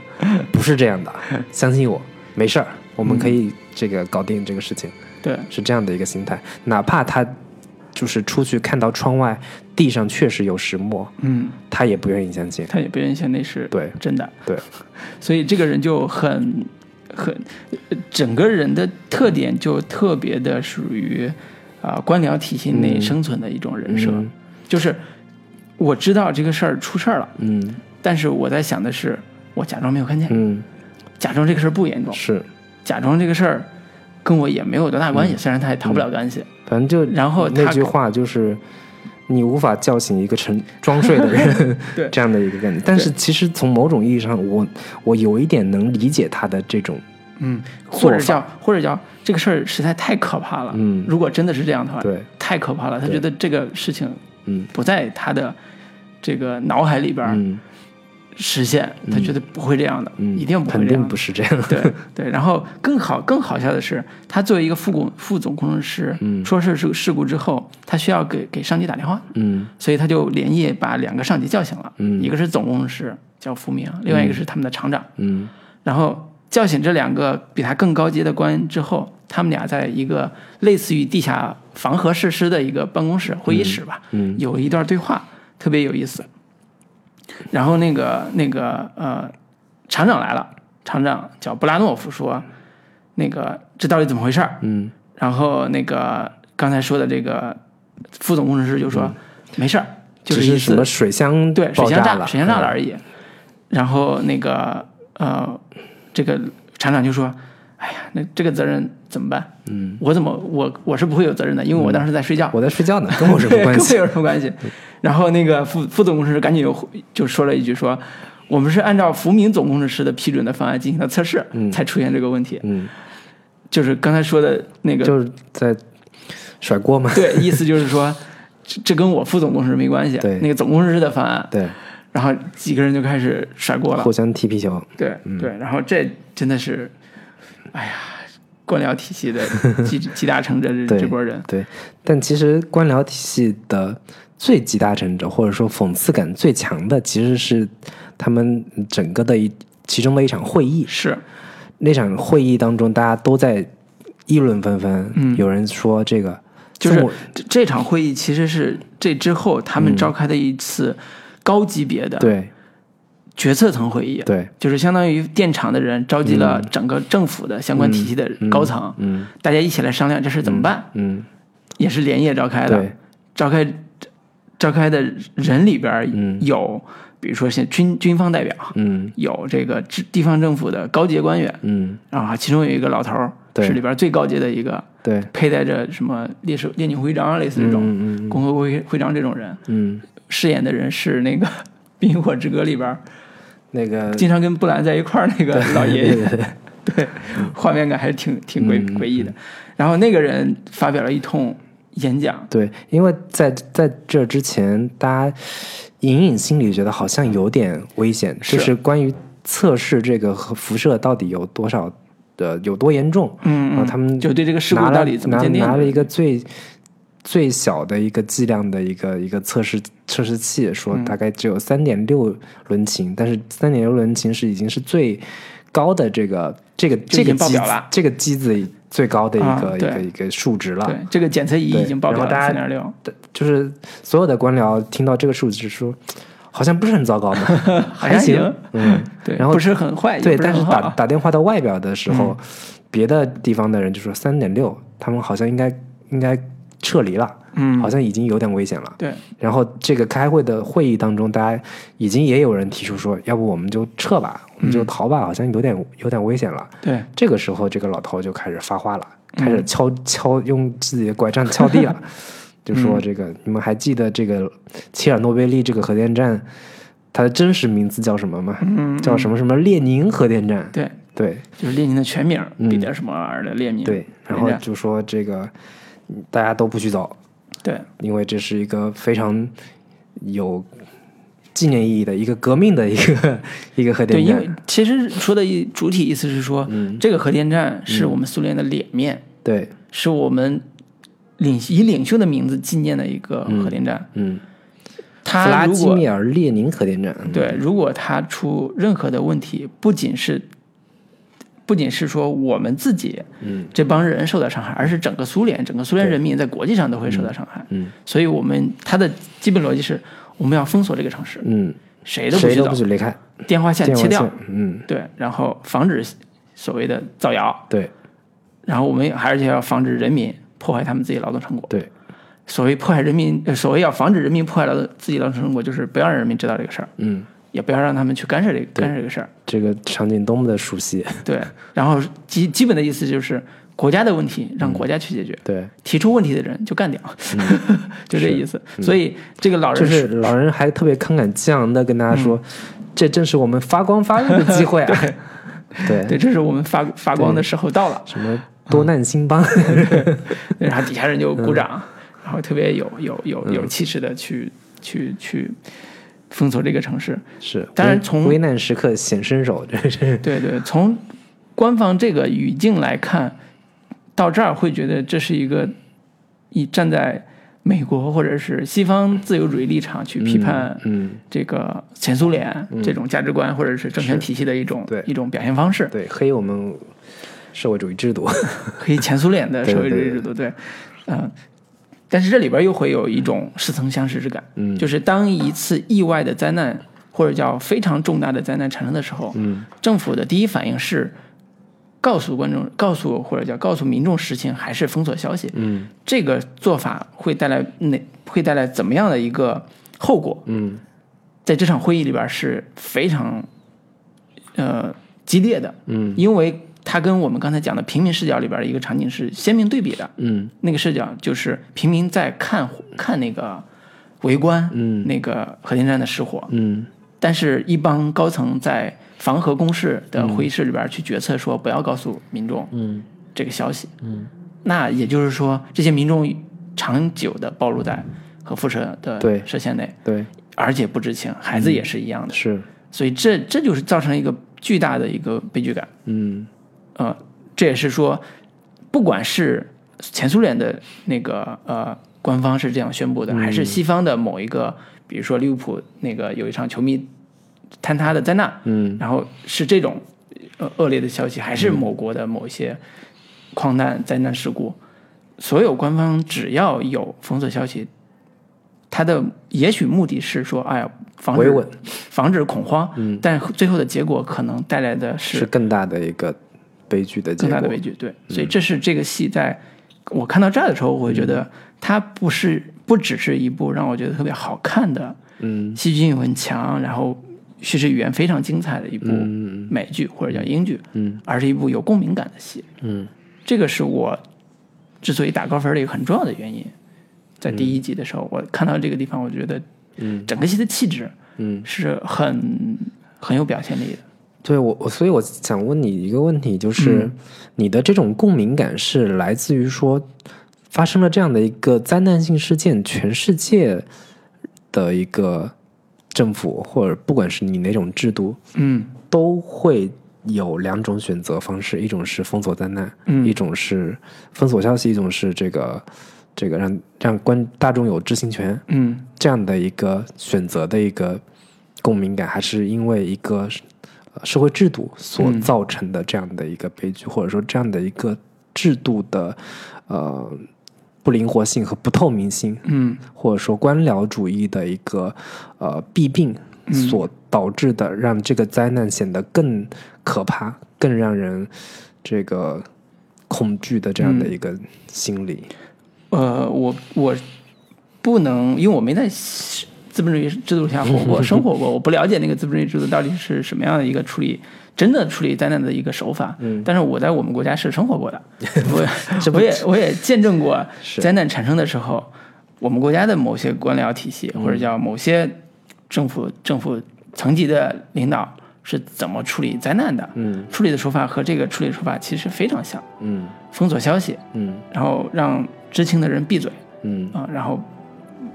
不是这样的，相信我，没事儿，我们可以这个搞定这个事情。”对。是这样的一个心态，哪怕他就是出去看到窗外地上确实有石墨，嗯，他也不愿意相信。他也不愿意相信那是对。真的，对，所以这个人就很很呃整个人的特点就特别的属于啊、官僚体系内嗯。生存的一种人设，嗯。就是我知道这个事儿出事儿了，嗯但是我在想的是，我假装没有看见，嗯，假装这个事儿不严重，是，假装这个事儿跟我也没有多大关系，虽然他也逃不了干系。反正就然后那句话就是。你无法叫醒一个沉装睡的人，对这样的一个概念。但是其实从某种意义上，我我有一点能理解他的这种，嗯，或者叫或者叫这个事儿实在太可怕了。嗯如果真的是这样的话，对，太可怕了。他觉得这个事情嗯不在他的这个脑海里边嗯实现，他觉得不会这样的，嗯，一定不会这样的。定不是这样。对对，然后更好更好笑的是，他作为一个副工副总工程师，嗯。出事事事故之后，他需要给给上级打电话，嗯。所以他就连夜把两个上级叫醒了，嗯。一个是总工程师叫福明，另外一个是他们的厂长。嗯。然后叫醒这两个比他更高阶的官之后，他们俩在一个类似于地下防核设施的一个办公室会议室吧，嗯。有一段对话，特别有意思。然后那个那个呃，厂长来了，厂长叫布拉诺夫说，那个这到底怎么回事儿？嗯然后那个刚才说的这个副总工程师就说、没事儿，就一次只是什么水箱对，水箱炸了，水箱炸了嗯而已。然后那个呃，这个厂长就说：“哎呀，那这个责任怎么办？嗯，我怎么我我是不会有责任的，因为我当时在睡觉，我在睡觉呢，跟我什么 关系跟我？有什么关系？”然后那个副副总工程师赶紧又就说了一句说。我们是按照福明总工程师的批准的方案进行的测试，嗯才出现这个问题。嗯，就是刚才说的那个，就是在甩锅嘛。对，意思就是说，这这跟我副总工程师没关系，对那个总工程师的方案，对，然后几个人就开始甩锅了互。相踢皮球。对嗯对，然后这真的是，哎呀，官僚体系的 集集大成者这这波人，对，但其实官僚体系的最集大成者，或者说讽刺感最强的，其实是他们整个的一其中的一场会议。是。那场会议当中，大家都在议论纷纷。嗯。有人说这个就是这这场会议其实是这之后他们召开的一次高级别的嗯对决策层会议，对，就是相当于电厂的人召集了整个政府的相关体系的高层，嗯。大家一起来商量这事怎么办，嗯，也是连夜召开的。召开召开的人里边嗯。有，比如说像军军方代表，嗯。有这个地地方政府的高级官员，嗯，啊其中有一个老头儿是里边最高级的一个，对，佩戴着什么烈士烈女徽章啊类似这种、嗯嗯共和国徽徽章这种人，嗯，饰演的人是那个 《冰与火之歌》里边那个经常跟布兰在一块儿那个老爷爷，对对对。对，画面感还是挺挺诡嗯诡异的。然后那个人发表了一通演讲，对，因为在在这之前，大家隐隐心里觉得好像有点危险，就是关于测试这个核辐射到底有多少的有多严重，嗯嗯，然后他们就对这个事故到底怎么拿鉴定的拿了一个最最小的一个剂量的一个一个测试测试器，说嗯大概只有三点六伦琴，但是三点六伦琴是已经是最高的这个这个这个机经爆表了。这个机子最高的一啊个、一个一个数值了。对，这个检测仪已经爆表了三点六，就是所有的官僚听到这个数值说，好像不是很糟糕呢，还行行，嗯，对，然后不是很坏，对，但是打打电话到外表的时候，别的地方的人就说三点六，他们好像应该应该撤离了，嗯。好像已经有点危险了。对，然后这个开会的会议当中，大家已经也有人提出说，要不我们就撤吧，我们就逃吧，好像有点有点危险了。对，这个时候，这个老头就开始发话了，开始敲敲用自己的拐杖敲地了，就说这个你们还记得这个切尔诺贝利这个核电站，它的真实名字叫什么吗？嗯，叫什么？什么列宁核电站。对，对。就是列宁的全名，嗯。彼得什么玩意儿的列宁。对，然后就说这个嗯大家都不许走，对，因为这是一个非常有纪念意义的一个革命的一个 一个核电站。对，因为。其实说的主体意思是说，嗯。这个核电站是我们苏联的脸面，对，是我们领以领袖的名字纪念的一个核电站。嗯，弗它拉基米尔列宁核电站。嗯。对，如果他出任何的问题，不仅是不仅是说我们自己嗯。这帮人受到伤害，而是整个苏联，整个苏联人民在国际上都会受到伤害。嗯。所以我们它的基本逻辑是，我们要封锁这个城市，嗯，谁都不许离开。电话线切掉对，然后防止所谓的造谣，对。然后我们而且要防止人民破坏他们自己劳动成果。对，所谓破坏人民，呃所谓要防止人民破坏劳动自己劳动成果，就是不要让人民知道这个事儿，嗯，也不要让他们去干涉这个干涉这个事儿。这个场景多么的熟悉。对，然后基基本的意思就是国家的问题让国家去解决，对，提出问题的人就干掉，就这意思。所以这个老人嗯就是老人还特别慷慨激昂的跟大家说，这正是我们发光发热的机会啊！对。对，这是我们发发光的时候到了。什么多难兴邦，然后底下人就鼓嗯。掌，然后特别有有有有气势的去去去封锁这个城市。是，当然从危难时刻显身手，这是。对对，从官方这个语境来看，到这儿会觉得这是一个以站在美国或者是西方自由主义立场去批判嗯，这个前苏联这种价值观或者是政权体系的一种对。一种表现方式，对，黑我们社会主义制度，黑前苏联的社会主义制度，对，嗯、但是这里边又会有一种似曾相识之感，嗯就是当一次意外的灾难或者叫非常重大的灾难产生的时候，嗯政府的第一反应是告诉观众、告诉或者叫告诉民众实情，还是封锁消息？嗯这个做法会带来哪会带来怎么样的一个后果？嗯在这场会议里边是非常呃激烈的，嗯因为它跟我们刚才讲的平民视角里边的一个场景是鲜明对比的。嗯。那个视角就是平民在看看那个围观，嗯。那个核电站的失火，嗯。但是，一帮高层在防核工事的会议室里边去决策说不要告诉民众嗯。这个消息。嗯，那也就是说，这些民众长久的暴露在核辐射的射线内，对，而且不知情，孩子也是一样的。是，所以这这就是造成一个巨大的一个悲剧感。嗯呃，这也是说，不管是前苏联的那个呃官方是这样宣布的，还是西方的某一个，比如说利物浦那个有一场球迷坍塌的灾难，嗯。然后是这种呃恶劣的消息，还是某国的某一些矿难灾难事故，所有官方只要有封锁消息，他的也许目的是说，哎呀，防止维稳。防止恐慌，嗯。但最后的结果可能带来的是更大的一个悲剧的结果，更大的悲剧。对，所以这是这个戏在我看到这儿的时候，我会觉得它不是不只是一部让我觉得特别好看的嗯戏剧性很强，然后叙事语言非常精彩的一部嗯美剧或者叫英剧，嗯而是一部有共鸣感的戏。嗯这个是我之所以打高分的一个很重要的原因。在第一集的时候，我看到这个地方，我觉得嗯整个戏的气质嗯，是很很有表现力的。对我我所以我想问你一个问题，就是、嗯。你的这种共鸣感是来自于说发生了这样的一个灾难性事件，全世界的一个政府或者不管是你哪种制度，嗯。都会有两种选择方式，一种是封锁灾难，嗯。一种是封锁消息，一种是这个这个让让观大众有知情权，嗯。这样的一个选择的一个共鸣感，还是因为一个呃社会制度所嗯。造成的这样的一个悲剧，或者说这样的一个制度的呃不灵活性和不透明性，嗯。或者说官僚主义的一个呃弊病所导致的，让这个灾难显得更可怕、更让人这个恐惧的这样的一个心理。呃，我我不能，因为我没在资本主义制度下活过、生活过，我不了解那个资本主义制度到底是什么样的一个处理真的处理灾难的一个手法。嗯。但是我在我们国家是生活过的，我 我也我也见证过灾难产生的时候，我们国家的某些官僚体系、嗯或者叫某些政府政府层级的领导是怎么处理灾难的。嗯。处理的手法和这个处理手法其实非常像，嗯。封锁消息，嗯。然后让知情的人闭嘴嗯。啊，然后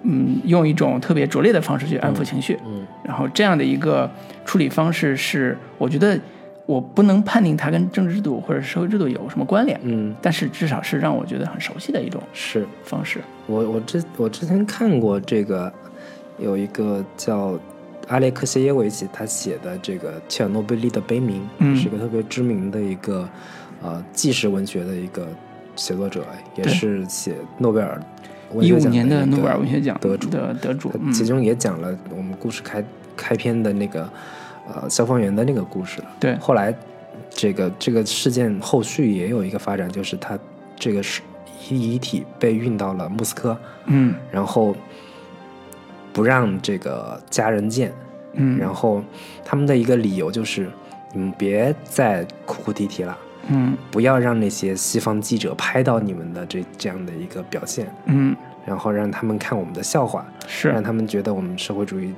嗯，用一种特别拙劣的方式去安抚情绪，嗯然后这样的一个处理方式是，我觉得我不能判定它跟政治制度或者社会制度有什么关联，嗯，但是至少是让我觉得很熟悉的一种是方式。我我之我之前看过这个，有一个叫阿列克谢耶维奇他写的这个切尔诺贝利的悲鸣，嗯。是一个特别知名的一个呃纪实文学的一个写作者，也是写诺贝尔文一五年的诺贝尔文学奖得主的得主，嗯其中也讲了我们故事开开篇的那个呃消防员的那个故事。对后来这个这个事件后续也有一个发展，就是他这个是遗遗体被运到了莫斯科，嗯然后不让这个家人见，嗯，然后他们的一个理由就是，你们别再哭哭啼啼了。嗯。不要让那些西方记者拍到你们的这这样的一个表现，嗯。然后让他们看我们的笑话，是。让他们觉得我们社会主义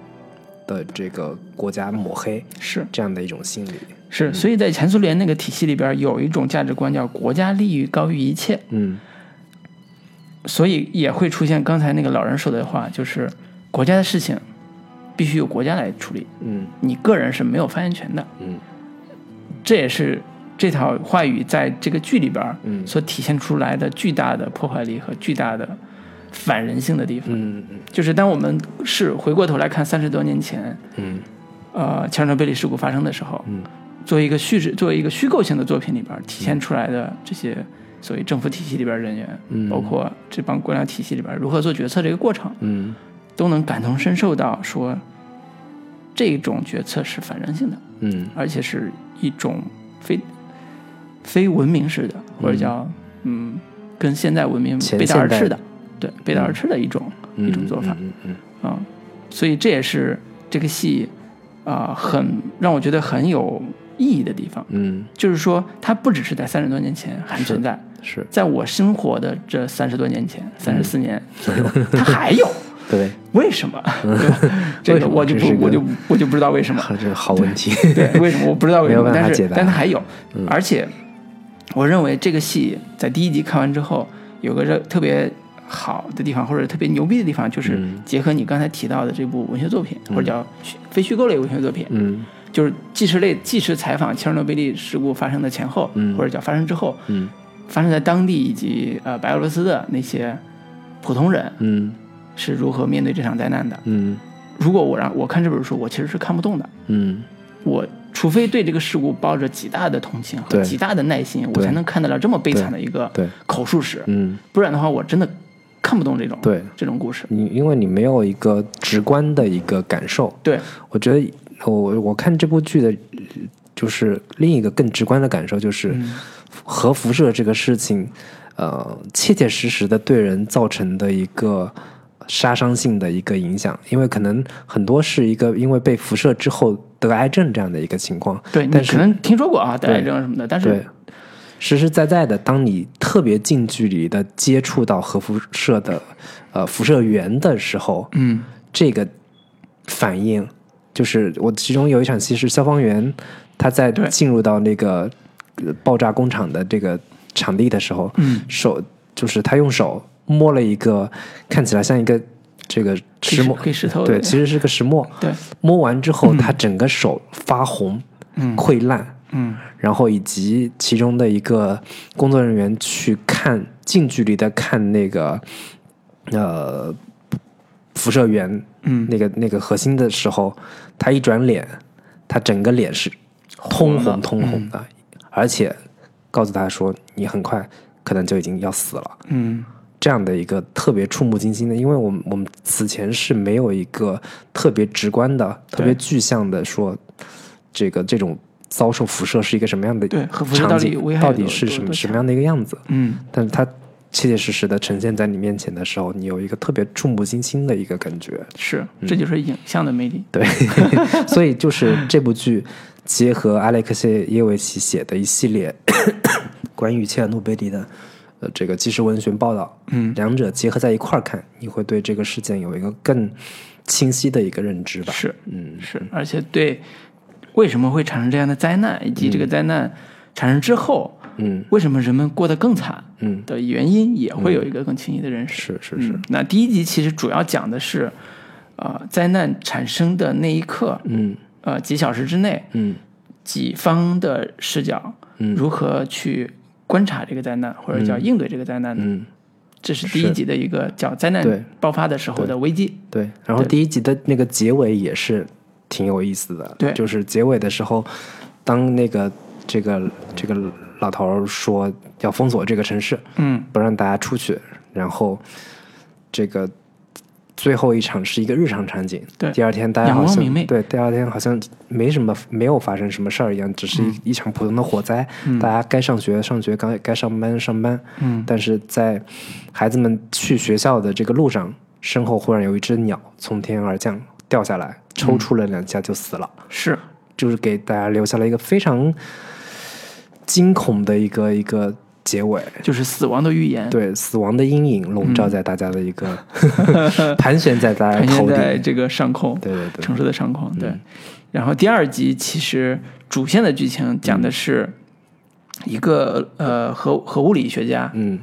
的这个国家抹黑是。这样的一种心理。是，所以在前苏联那个体系里边有一种价值观叫国家利益高于一切，嗯。所以也会出现刚才那个老人说的话，就是国家的事情必须由国家来处理，嗯。你个人是没有发言权的。嗯。这也是这套话语在这个剧里边嗯。所体现出来的巨大的破坏力和巨大的反人性的地方。嗯嗯。就是当我们是回过头来看三十多年前，嗯。呃，切尔诺贝利事故发生的时候，嗯。作为一个叙事，作为一个虚构性的作品里边体现出来的这些所谓政府体系里边人员，嗯。包括这帮官僚体系里边如何做决策这个过程，嗯。都能感同身受到说，这种决策是反人性的，嗯。而且是一种非非文明式的，或者叫嗯跟现代文明背道而驰的，对背道而驰的一种、嗯一种做法。嗯嗯啊、所以这也是这个戏啊、很让我觉得很有意义的地方。嗯就是说，它不只是在三十多年前还存在，是在我生活的这三十多年前，三十嗯四年 左右，它还有。对，为什么？对这个我就不我就我就不知道为什么。这是好问题。对，为什么我不知道为什么？但是但它还有，嗯而且我认为这个戏在第一集看完之后，有个热特别好的地方，或者特别牛逼的地方，就是嗯。结合你刚才提到的这部文学作品，或者叫虚非虚构类文学作品，嗯。就是纪实类纪实采访切尔诺贝利事故发生的前后，嗯。或者叫发生之后，嗯。发生在当地以及呃白俄罗斯的那些普通人嗯。是如何面对这场灾难的。嗯。如果我让我看这本书，我其实是看不懂的。嗯。我除非对这个事故抱着极大的同情和极大的耐心，我才能看得了这么悲惨的一个对。口述史。嗯，不然的话，我真的看不懂这种对。这种故事。你因为你没有一个直观的一个感受，对，我觉得我我看这部剧的，就是另一个更直观的感受就是，嗯。核辐射这个事情，呃，切切实实的对人造成的一个杀伤性的一个影响，因为可能很多是一个因为被辐射之后得癌症这样的一个情况，对，你但是可能听说过啊，得对癌症什么的，但对是，实实在在的，当你特别近距离的接触到核辐射的呃辐射源的时候，嗯。这个反应，就是我其中有一场戏是消防员他在进入到那个呃爆炸工厂的这个场地的时候，嗯，手就是他用手摸了一个看起来像一个这个石磨，黑石头对，其实是个石磨，对，摸完之后他整个手发红，嗯。溃烂，嗯。然后以及其中的一个工作人员去看近距离的看那个呃辐射源嗯，那个那个核心的时候，他一转脸，他整个脸是通红通红的，而且告诉他说你很快可能就已经要死了。嗯这样的一个特别触目惊心的，因为我们我们此前是没有一个特别直观的、特别具象的说，这个这种遭受辐射是一个什么样的对核辐射到底到底是什么什么样的一个样子。嗯但是他切切实实的呈现在你面前的时候，你有一个特别触目惊心的一个感觉。是，这就是影像的魅力。对，所以就是这部剧结合阿列克谢耶维奇写的一系列 关于切尔诺贝利的呃这个纪实文学报道，嗯，两者结合在一块儿看，你会对这个事件有一个更清晰的一个认知吧？是，嗯，是，而且对为什么会产生这样的灾难，以及这个灾难产生之后，嗯。为什么人们过得更惨嗯，的原因，也会有一个更清晰的认识。是是是。嗯，那第一集其实主要讲的是，呃，灾难产生的那一刻，嗯。呃，几小时之内，嗯。己方的视角，嗯。如何去观察这个灾难，或者叫应对这个灾难呢？嗯，这是第一集的一个叫灾难对爆发的时候的危机。对。然后第一集的那个结尾也是挺有意思的，对就是结尾的时候，当那个这个这个老头儿说要封锁这个城市，嗯不让大家出去，然后这个最后一场是一个日常场景，对。第二天大家好像对，第二天好像没什么没有发生什么事儿一样，只是嗯一、一场普通的火灾，大家该上学上学，该该上班上班，嗯。但是在孩子们去学校的这个路上，身后忽然有一只鸟从天而降，掉下来，抽搐了两下就死了，是，就是给大家留下了一个非常惊恐的一个一个结尾。就是死亡的预言，对死亡的阴影笼罩在大家的一个、盘旋在大家头顶。在这个上空，对对对，城市的上空。对，然后第二集其实主线的剧情讲的是一个呃核核物理学家嗯。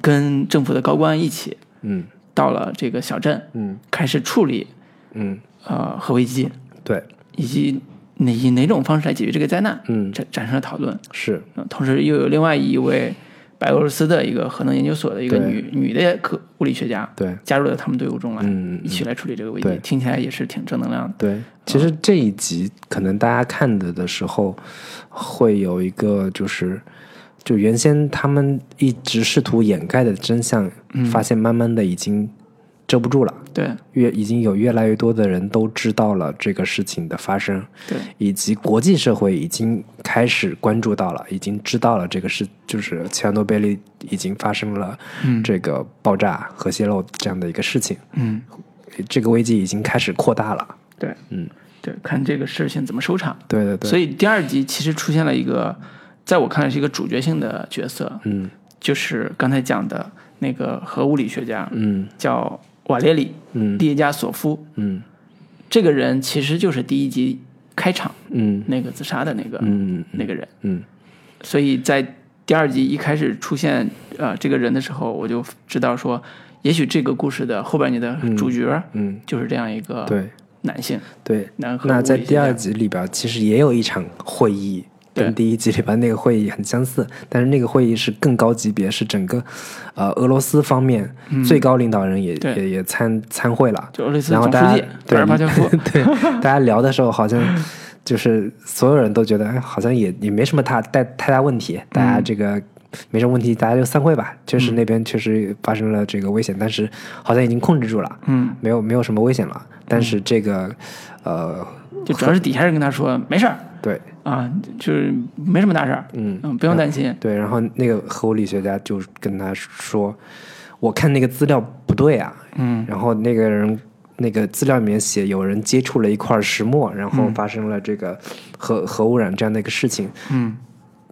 跟政府的高官一起嗯。到了这个小镇，嗯。开始处理嗯，呃核危机，对，以及哪以哪种方式来解决这个灾难，嗯。展展生了讨论。是，嗯，同时又有另外一位白俄罗斯的一个核能研究所的一个女女的科物理学家对加入了他们队伍中来，嗯一起来处理这个危机。听起来也是挺正能量的。对。其实这一集可能大家看的的时候，会有一个就是。就原先他们一直试图掩盖的真相，发现慢慢的已经遮不住了。对。越已经有越来越多的人都知道了这个事情的发生，对，以及国际社会已经开始关注到了，已经知道了这个事，就是切尔诺贝利已经发生了这个爆炸核泄漏这样的一个事情，嗯，这个危机已经开始扩大了。对，嗯，对，看这个事情怎么收场。对对对，所以第二集其实出现了一个，在我看来是一个主角性的角色，嗯。就是刚才讲的那个核物理学家，嗯。叫瓦列里嗯·列加索夫。嗯这个人其实就是第一集开场嗯那个自杀的那个、嗯那个人。嗯所以在第二集一开始出现呃这个人的时候，我就知道说，也许这个故事的后半集的主角嗯，就是这样一个对男性。对。男核那在第二集里边，其实也有一场会议，对跟第一集里边那个会议很相似，但是那个会议是更高级别，是整个呃俄罗斯方面最高领导人也、嗯也也参参会了，就俄罗斯然后大家总书记戈尔巴乔夫。对大家聊的时候好像就是所有人都觉得哎，好像也也没什么太太太大问题，大家这个。没什么问题，大家就散会吧。确实那边确实发生了这个危险，但是好像已经控制住了，嗯，没有没有什么危险了。但是这个，呃，就主要是底下人跟他说没事儿对，啊，就是没什么大事儿，嗯嗯，不用担心。对，然后那个核物理学家就跟他说：“我看那个资料不对啊。”嗯，然后那个人那个资料里面写有人接触了一块石墨，然嗯后发生了这个核、核污染这样的一个事情。嗯，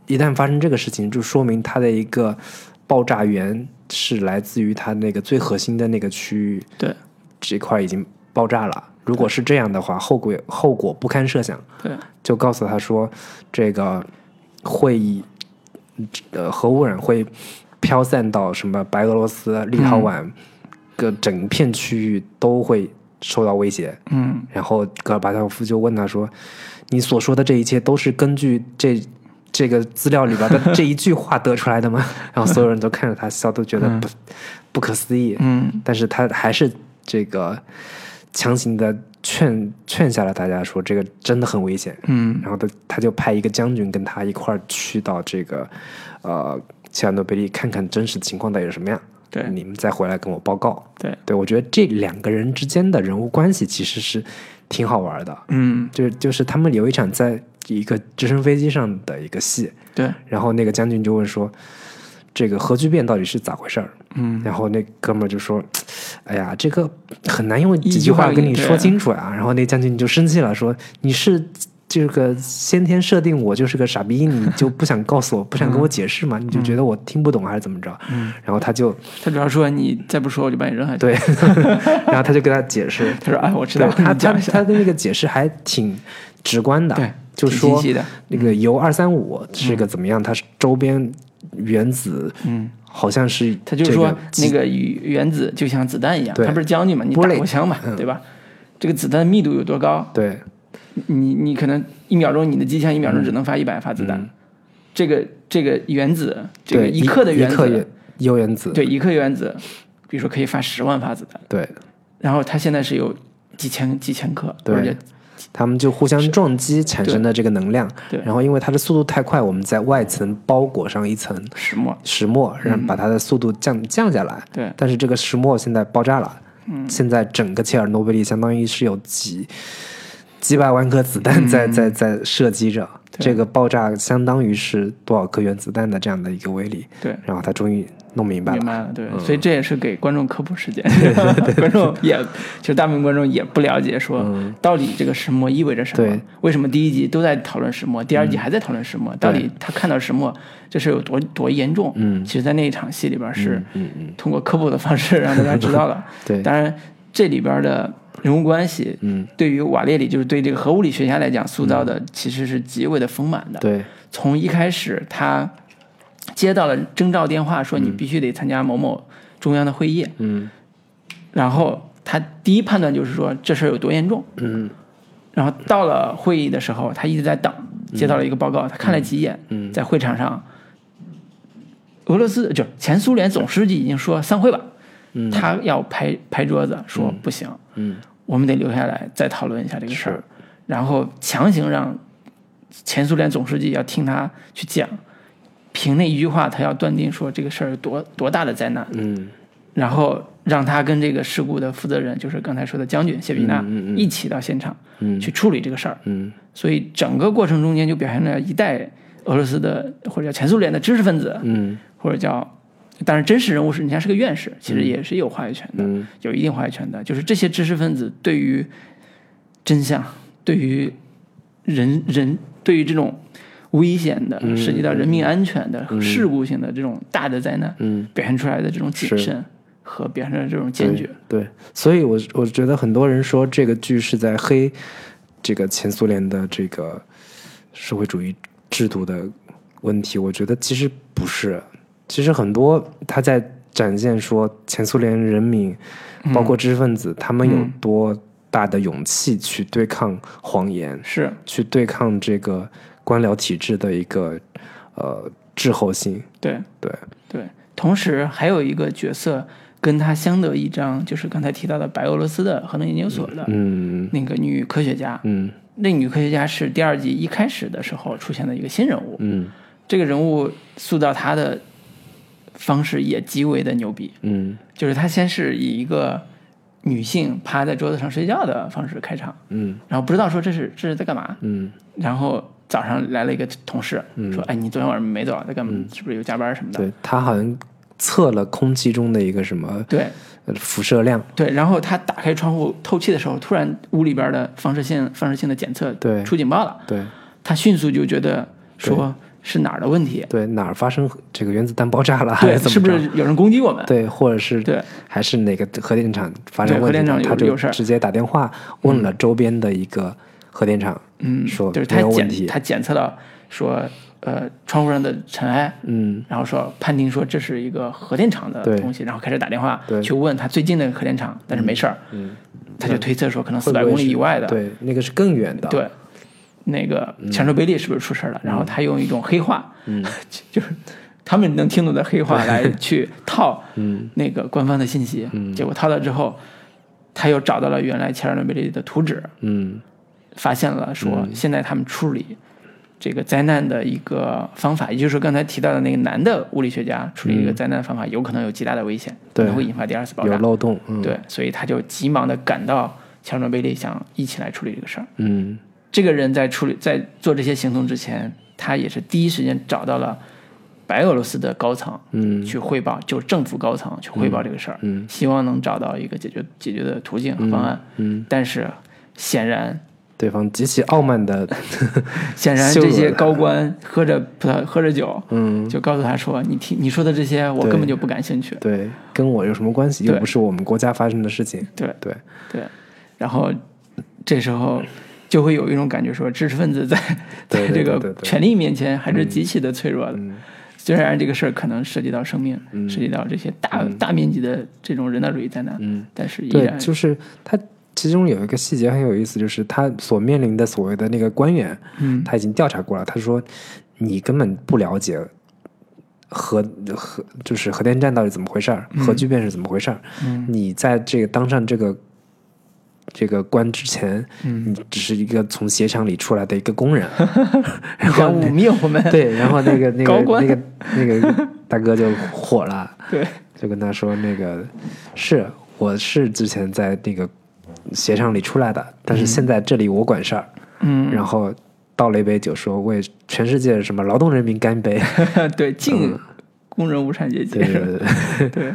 一旦发生这个事情，就说明它的一个爆炸源是来自于它那个最核心的那个区域对这块已经爆炸了。如果是这样的话，后果后果不堪设想。对，就告诉他说，这个会议，呃，核污染会飘散到什么白俄罗斯、立陶宛，个整片区域都会受到威胁。嗯，然后戈尔巴乔夫就问他说：“你所说的这一切都是根据这这个资料里边的 这一句话得出来的吗？” 然后所有人都看着他笑，都觉得不、不可思议。嗯，但是他还是这个强行的劝劝下了大家说，这个真的很危险。嗯，然后他他就派一个将军跟他一块儿去到这个呃切尔诺贝利看看真实情况到底是什么样。对你们再回来跟我报告。对，对我觉得这两个人之间的人物关系其实是挺好玩的。嗯，就就是他们有一场在一个直升飞机上的一个戏，对，然后那个将军就问说：“这个核聚变到底是咋回事儿？嗯，然后那哥们儿就说：“哎呀，这个很难用几句话话跟你说清楚啊。”然后那将军就生气了，说：“你是这个先天设定我就是个傻逼，你就不想告诉我，不想跟我解释嘛？你就觉得我听不懂还是怎么着？”嗯，然后他就他主要说你再不说我就把你扔下去。对，然后他就跟他解释，他说哎，我知道，他他他的那个解释还挺直观的，对，就说。那个铀二三五是个怎么样？它是周边原子嗯，好像是他就是说那个与原子就像子弹一样，对他不是将军嘛，你打过枪嘛，嗯。对吧？这个子弹密度有多高？对。你你可能一秒钟你的机枪一秒钟只能发一百发子弹，嗯。这个这个原子，这个一克的原子铀原子对一克原子，比如说可以发十万发子弹，对。然后它现在是有几千几千克，对。而且他们就互相撞击产生的这个能量，对。然后因为它的速度太快，我们在外层包裹上一层石墨，石墨，然后把它的速度降降下来。对。但是这个石墨现在爆炸了，嗯，现在整个切尔诺贝利相当于是有几几百万颗子弹在、在在射击着，对。这个爆炸相当于是多少颗原子弹的这样的一个威力，对。然后它终于弄明白了，明白了，对，嗯。所以这也是给观众科普时间，观众也，其实大部分观众也不了解说到底这个石墨意味着什么。为什么第一集都在讨论石墨，第二集还在讨论石墨，到底他看到石墨这是有多多严重？嗯。其实，在那一场戏里边是嗯嗯，通过科普的方式让大家知道了。对，当然，这里边的人物关系，嗯，对于瓦列里，就是对这个核物理学家来讲，塑造的其实是极为的丰满的。对，从一开始他接到了征召电话，说你必须得参加某某中央的会议，嗯。然后他第一判断就是说这事儿有多严重，嗯。然后到了会议的时候，他一直在等，接到了一个报告，他看了几眼，嗯。在会场上，俄罗斯就前苏联总书记已经说散会吧，嗯。他要拍拍桌子说不行，嗯。我们得留下来再讨论一下这个事儿，然后强行让前苏联总书记要听他去讲，凭那一句话，他要断定说这个事儿有多多大的灾难，嗯。然后让他跟这个事故的负责人，就是刚才说的将军谢比纳、嗯嗯嗯。一起到现场嗯。去处理这个事儿，嗯。所以整个过程中间就表现了一代俄罗斯的或者叫前苏联的知识分子，嗯。或者叫。当然，真实人物是人家是个院士，其实也是有话语权的。嗯。有一定话语权的，就是这些知识分子对于真相、对于人人、对于这种危险的、嗯涉及到人命安全的、嗯事故性的这种大的灾难，嗯。表现出来的这种谨慎和表现出来的这种坚决。对，所以我我觉得很多人说这个剧是在黑这个前苏联的这个社会主义制度的问题，我觉得其实不是，其实很多他在展现说前苏联人民，包括知识分子，他们有嗯。多大的勇气去对抗谎言，是。去对抗这个官僚体制的一个呃滞后性。对对，对。同时还有一个角色跟他相得益彰，就是刚才提到的白俄罗斯的核能研究所的嗯。那个女科学家。嗯。那女科学家是第二季一开始的时候出现的一个新人物。嗯。这个人物塑造她的方式也极为的牛逼，嗯。就是他先是以一个女性趴在桌子上睡觉的方式开场，嗯。然后不知道说这是这是在干嘛，嗯。然后早上来了一个同事说，哎，你昨天晚上没走啊，在干嘛？是不是有加班什么的？对他好像测了空气中的一个什么对。呃辐射量，对，然后他打开窗户透气的时候，突然屋里边的放射性放射性的检测对。出警报了，对。他迅速就觉得说是哪儿的问题，对，哪儿发生这个原子弹爆炸了，还对，是不？是有人攻击我们？对，或者是对。还是哪个核电厂发生问题了，对核电厂有他就有事直接打电话问了周边的一个核电厂，嗯，说就是他检他检测到说，呃，窗户上的尘埃，嗯。然后说判定说这是一个核电厂的东西，然后开始打电话对。去问他最近的核电厂，但是没事儿，嗯，他就推测说可能四百公里以外的，对，那个是更远的，对那个切尔诺贝利是不是出事了？然后他用一种黑话，嗯。就是他们能听懂的黑话来去套 嗯。那个官方的信息，嗯。结果套了之后，他又找到了原来切尔诺贝利的图纸，嗯发现了说现在他们处理这个灾难的一个方法，也就是说刚才提到的那个男的物理学家处理这个灾难的方法，有可能有极大的危险，可对能会引发第二次爆炸。有炸。漏洞，嗯。对，所以他就急忙的赶到切尔诺贝利，想一起来处理这个事儿。嗯。这个人在处理在做这些行动之前，他也是第一时间找到了白俄罗斯的高层嗯。去汇报，就政府高层去汇报这个事儿，嗯。希望能找到一个解决解决的途径和方案。嗯，但是显然，对方极其傲慢的，显然这些高官喝着葡萄喝着酒，嗯，就告诉他说：“你听你说的这些，我根本就不感兴趣。对，跟我有什么关系？又不是我们国家发生的事情。对”对，对。然后这时候就会有一种感觉说，知识分子在在这个权力面前还是极其的脆弱的。嗯。虽然这个事儿可能涉及到生命，嗯。涉及到这些大、大面积的这种人道主义灾难，嗯，但是依对，然就是他其中有一个细节很有意思，就是他所面临的所谓的那个官员，嗯。他已经调查过了，他说你根本不了解核核就是核电站到底怎么回事儿，核聚变是怎么回事儿，嗯。你在这个当上这个。这个官之前，嗯，你只是一个从鞋厂里出来的一个工人，然后污蔑我们，对，然后那个 那个高那个那个大哥就火了，对。就跟他说那个是我是之前在那个鞋厂里出来的，但是现在这里我管事儿，嗯，然后倒了一杯酒说为全世界什么劳动人民干一杯，对敬工人无产阶级，对对对。对，对，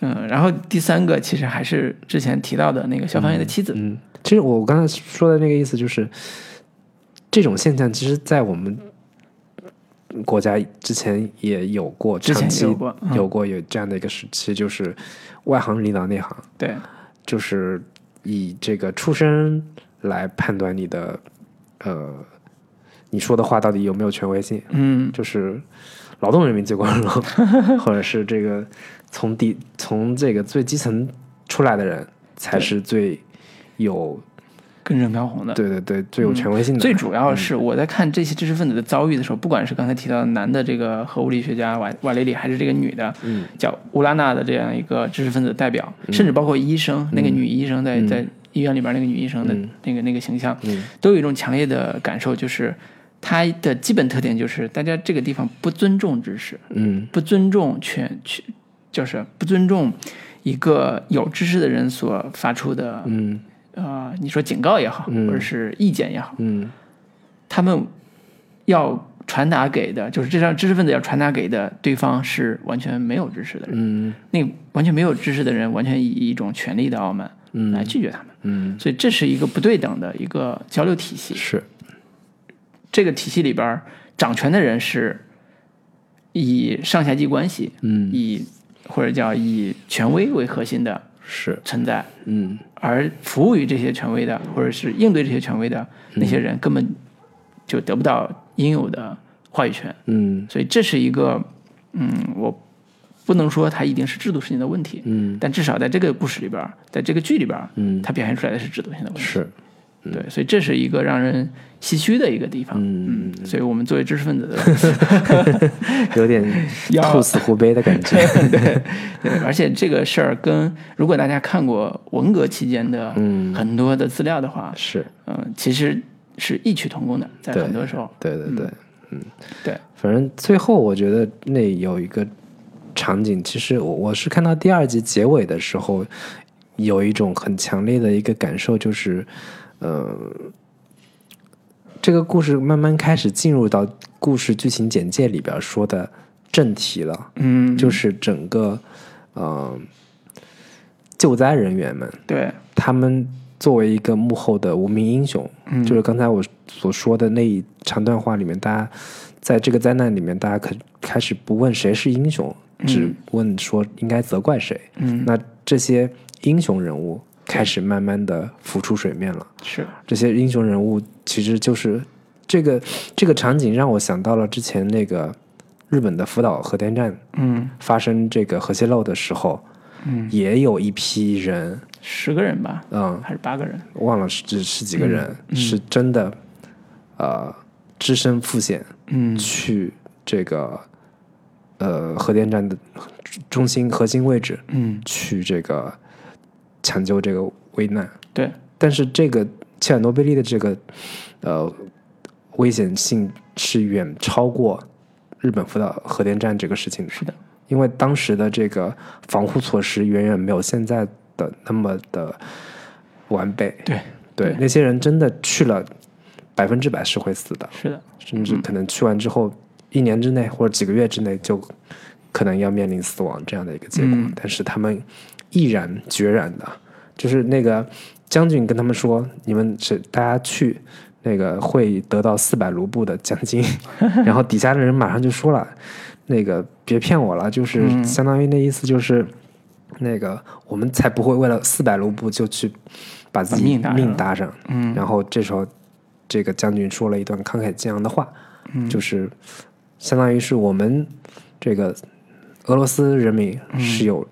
嗯，然后第三个其实还是之前提到的那个消防员的妻子，嗯，其实我刚才说的那个意思就是，这种现象其实，在我们国家之前也有过，之前长期有过嗯。有过有这样的一个时期，就是外行领导内行，对，就是以这个出身来判断你的呃你说的话到底有没有权威性，嗯。就是劳动人民最光荣，或者是这个从底从这个最基层出来的人才是最有根正苗红的。对对对最有权威性的。最主要是我在看这些知识分子的遭遇的时候，不管是刚才提到的男的这个核物理学家瓦瓦雷里，还是这个女的嗯。叫乌拉娜的这样一个知识分子代表，甚至包括医生，那个女医生在在医院里边那个女医生的嗯。那个那个形象，嗯。都有一种强烈的感受，就是她的基本特点就是大家这个地方不尊重知识，嗯。不尊重权权，就是不尊重一个有知识的人所发出的嗯呃，你说警告也好，嗯或者是意见也好，嗯他们要传达给的，就是这张知识分子要传达给的对方是完全没有知识的人，嗯那个完全没有知识的人，完全以一种权力的傲慢嗯来拒绝他们，嗯所以这是一个不对等的一个交流体系。是这个体系里边，掌权的人是以上下级关系，嗯以或者叫以权威为核心的是。存在，嗯。而服务于这些权威的，或者是应对这些权威的那些人，根本就得不到应有的话语权。嗯。所以这是一个，嗯，我不能说它一定是制度性的问题，嗯。但至少在这个故事里边，在这个剧里边，嗯。它表现出来的是制度性的问题。是对，所以这是一个让人唏嘘的一个地方。嗯。所以我们作为知识分子的，有点 兔死狐悲的感觉。对对，而且这个事儿跟如果大家看过文革期间的嗯。很多的资料的话，是。嗯，其实是异曲同工的，在很多时候，对对对。嗯。对，反正最后我觉得那有一个场景，其实我我是看到第二集结尾的时候，有一种很强烈的一个感受，就是，呃，这个故事慢慢开始进入到故事剧情简介里边说的正题了，嗯，就是整个呃救灾人员们，对，他们作为一个幕后的无名英雄，嗯。就是刚才我所说的那一长段话里面，大家在这个灾难里面，大家可开始不问谁是英雄，只问说应该责怪谁。嗯，那这些英雄人物开始慢慢的浮出水面了。是，这些英雄人物其实就是这个这个场景让我想到了之前那个日本的福岛核电站嗯。发生这个核泄漏的时候，嗯，也有一批人，十个人吧，嗯，还是八个人？忘了是是几个人，嗯。是真的，呃，只身赴险嗯。去这个呃核电站的中心核心位置嗯，去这个抢救这个危难。对，但是这个切尔诺贝利的这个呃危险性是远超过日本福岛核电站这个事情的，是的，因为当时的这个防护措施远远没有现在的那么的完备。对，对，对。那些人真的去了，百分之百是会死的，是的，甚至可能去完之后一年之内或者几个月之内就可能要面临死亡这样的一个结果，嗯。但是他们毅然决然的，就是那个将军跟他们说，你们是大家去。那个会得到四百卢布的奖金，然后底下的人马上就说了，那个别骗我了，就是嗯相当于那意思就是，那个我们才不会为了四百卢布就去把自己命搭上。嗯然后这时候，这个将军说了一段慷慨激昂的话，嗯就是相当于是我们这个俄罗斯人民嗯是有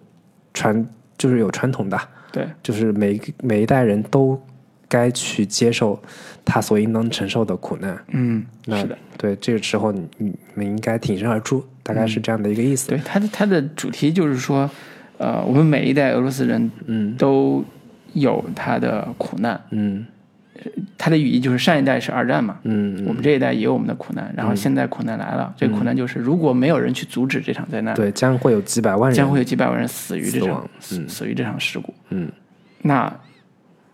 传，就是有传统的，对，就是每每一代人都该去接受他所应当承受的苦难。嗯，那是的，对，这个时候你你们应该挺身而出，大概是这样的一个意思。对，它的它的主题就是说，呃，我们每一代俄罗斯人嗯。都有他的苦难，嗯它的语义就是上一代是二战嘛，嗯我们这一代也有我们的苦难，然后现在苦难来了，这个苦难就是如果没有人去阻止这场灾难，对，将会有几百万人将会有几百万人死于这场死于这场事故。嗯那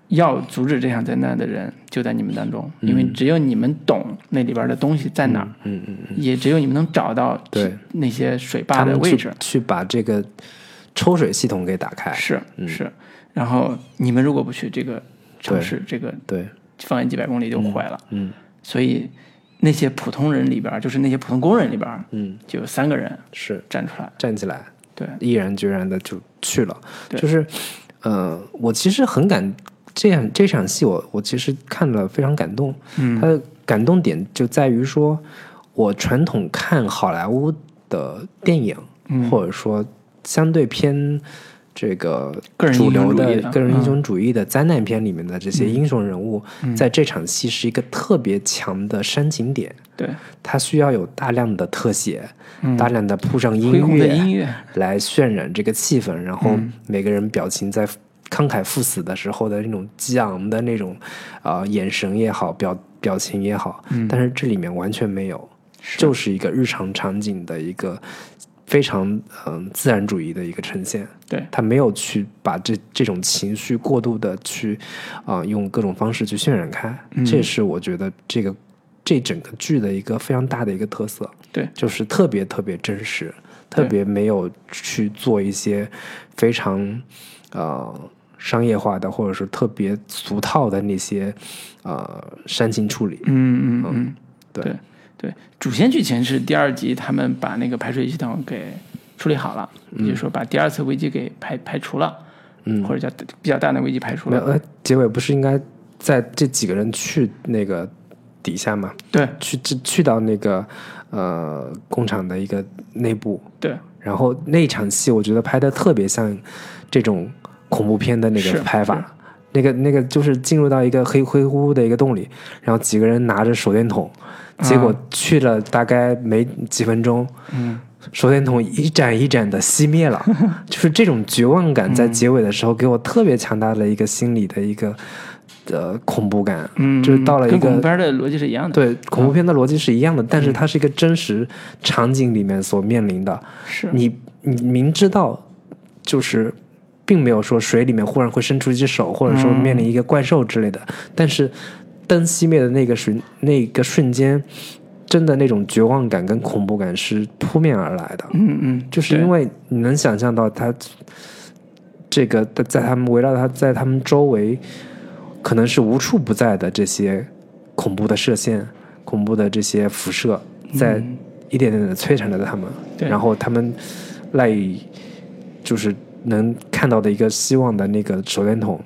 要阻止这场灾难的人就在你们当中，因为只有你们懂那里边的东西在哪儿，嗯嗯，也只有你们能找到对那些水坝的位置。去把这个抽水系统给打开。是是，然后你们如果不去这个城对市，这个对，方圆几百公里就坏了。嗯所以那些普通人里边，就是那些普通工人里边，嗯，就有三个人是站出来。站起来，对，毅然决然的就去了。对就是，呃，我其实很感这样这场戏我，我其实看了非常感动。嗯它的感动点就在于说，我传统看好莱坞的电影，嗯或者说相对偏这个个人主流的的个人英雄主义的灾难片里面的这些英雄人物，嗯。在这场戏是一个特别强的煽情点。对，它需要有大量的特写，大量的铺上音乐，音乐，来渲染这个气氛，然后嗯。每个人表情在慷慨赴死的时候的那种激昂的那种啊、呃眼神也好，表表情也好，嗯。但是这里面完全没有，就是一个日常场景的一个非常嗯、自然主义的一个呈现。对，他没有去把这这种情绪过度的去啊、用各种方式去渲染开，嗯。这是我觉得这个这整个剧的一个非常大的一个特色。对，就是特别特别真实，特别没有去做一些非常呃商业化的或者是特别俗套的那些呃煽情处理。嗯嗯。嗯，对。对对，主线剧情是第二集他们把那个排水系统给处理好了，也就是说把第二次危机给排排除了，嗯。或者叫比较大的危机排除了。呃，结尾不是应该在这几个人去那个底下吗？对。去去去到那个呃工厂的一个内部，对。然后那场戏我觉得拍的特别像这种恐怖片的那个拍是。法，那个那个就是进入到一个黑灰乎乎的一个洞里，然后几个人拿着手电筒，结果去了大概没几分钟，嗯，手电筒一盏一盏的熄灭了，就是这种绝望感在结尾的时候给我特别强大的一个心理的一个呃恐怖感，嗯，就是到了一个恐怖个片的逻辑是一样的。对恐怖片的逻辑是一样的，但嗯是它是一个真实场景里面所面临的，是你你明知道就是。并没有说水里面忽然会伸出一只手，或者说面临一个怪兽之类的，但是灯熄灭的那个瞬那个瞬间，真的那种绝望感跟恐怖感是扑面而来的。嗯嗯，就是因为你能想象到他这个在他们围绕他在他们周围，可能是无处不在的这些恐怖的射线、恐怖的这些辐射，在一点点的摧残着他们。对然后他们赖以就是能看到的一个希望的那个手电筒，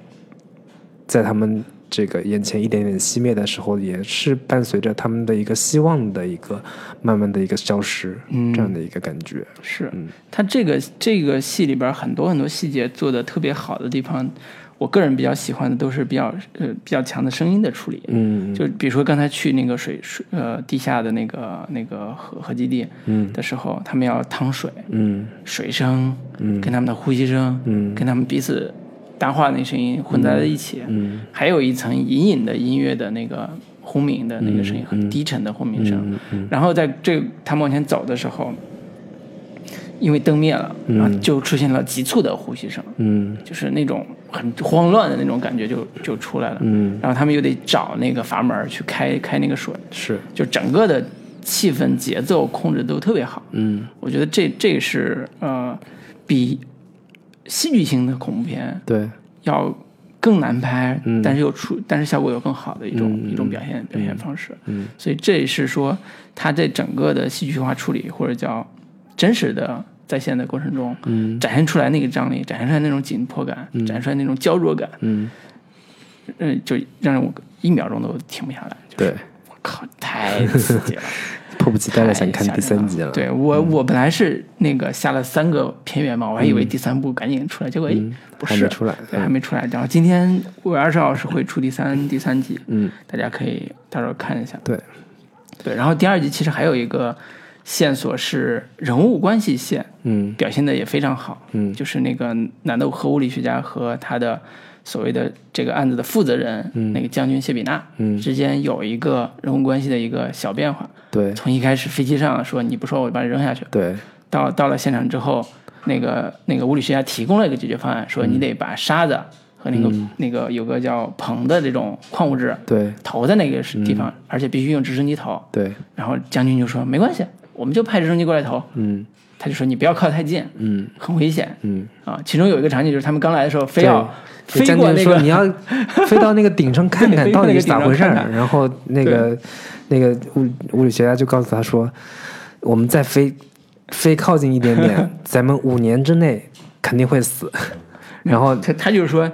在他们这个眼前一点点熄灭的时候，也是伴随着他们的一个希望的一个慢慢的一个消失，嗯。这样的一个感觉。是。嗯。它这个这个戏里边很多很多细节做的特别好的地方，我个人比较喜欢的都是比较呃比较强的声音的处理。嗯就比如说刚才去那个水水呃地下的那个那个核核基地嗯。的时候，他们要淌水，嗯。水声嗯。跟他们的呼吸声，嗯。跟他们彼此搭话那声音混在了一起，嗯。还有一层隐隐的音乐的那个轰鸣的那个声音，嗯很低沉的轰鸣声。嗯嗯。然后在这他们往前走的时候，因为灯灭了，然后就出现了急促的呼吸声，嗯。就是那种很慌乱的那种感觉就就出来了。嗯，然后他们又得找那个阀门去开开那个水，是。就整个的气氛节奏控制都特别好。嗯，我觉得这这是呃比戏剧性的恐怖片对，要更难拍，嗯。但是又出但是效果又更好的一种、嗯嗯一种表现表现方式。嗯所以这也是说他在整个的戏剧化处理或者叫真实的在线的过程中，嗯展现出来那个张力，展现出来那种紧迫感，展现出来那种焦灼感，嗯，嗯，就让我一秒钟都停不下来。就是、对，我靠，太刺激了！迫不及待的想看第三集了。对我，我本来是那个下了三个片源嘛，我还以为第三部赶紧出来，结果哎嗯不是还没出来对，嗯还没出来。然后今天五月二十号是会出第三第三集，嗯，大家可以到时候看一下。对，对，然后第二集其实还有一个线索是人物关系线，嗯。表现的也非常好。嗯。就是那个男的核物理学家和他的所谓的这个案子的负责人，嗯。那个将军谢比纳，嗯。之间有一个人物关系的一个小变化。对。从一开始飞机上说你不说我就把你扔下去，对。到到了现场之后，那个那个物理学家提供了一个解决方案，说你得把沙子和那个、那个有个叫硼的这种矿物质对。投在那个地方，而且必须用直升机投。对，然后将军就说没关系，我们就派直升机过来投。嗯。他就说你不要靠太近，嗯。很危险。嗯，啊。其中有一个场景就是他们刚来的时候，非要飞过那个军说你要 飞到那个顶上看看到底是咋回事儿。然后那个那个物物理学家就告诉他说，我们再飞飞靠近一点点，咱们五年之内肯定会死。然后他他就是说，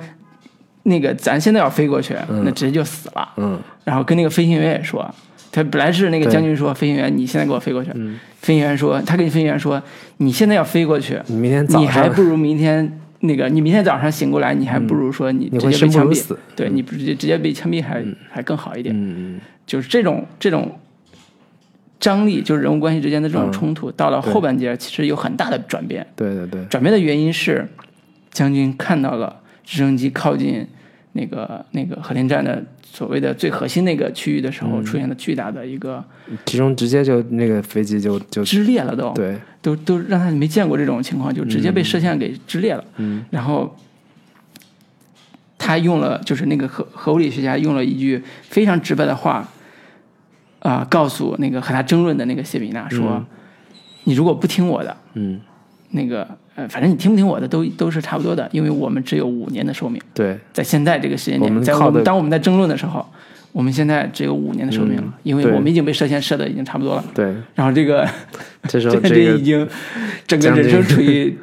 那个咱现在要飞过去，那直接就死了。嗯。然后跟那个飞行员也说，他本来是那个将军说，飞行员你现在给我飞过去。嗯飞行员说，他跟飞行员说，你现在要飞过去，你明天早你还不如明天那个，你明天早上醒过来，你还不如说你直接被枪毙。对你直接直接被枪毙还、还更好一点。嗯就是这种这种张力，就是人物关系之间的这种冲突，到了后半截其实有很大的转变。对对对，转变的原因是，将军看到了直升机靠近那个那个核电站的所谓的最核心那个区域的时候，出现了巨大的一个其中直接就那个飞机就就支裂了都，对，都都让他没见过这种情况，就直接被射线给支裂了。嗯。然后他用了，就是那个核核物理学家用了一句非常直白的话，啊、告诉那个和他争论的那个谢米娜说：“你如果不听我的，嗯那个呃，反正你听不听我的都都是差不多的，因为我们只有五年的寿命，对。在现在这个时间点，在我们当我们在争论的时候，我们现在只有五年的寿命了，嗯因为我们已经被射线射的已经差不多了。对，然后这个这时候 这这个已经整个人生处于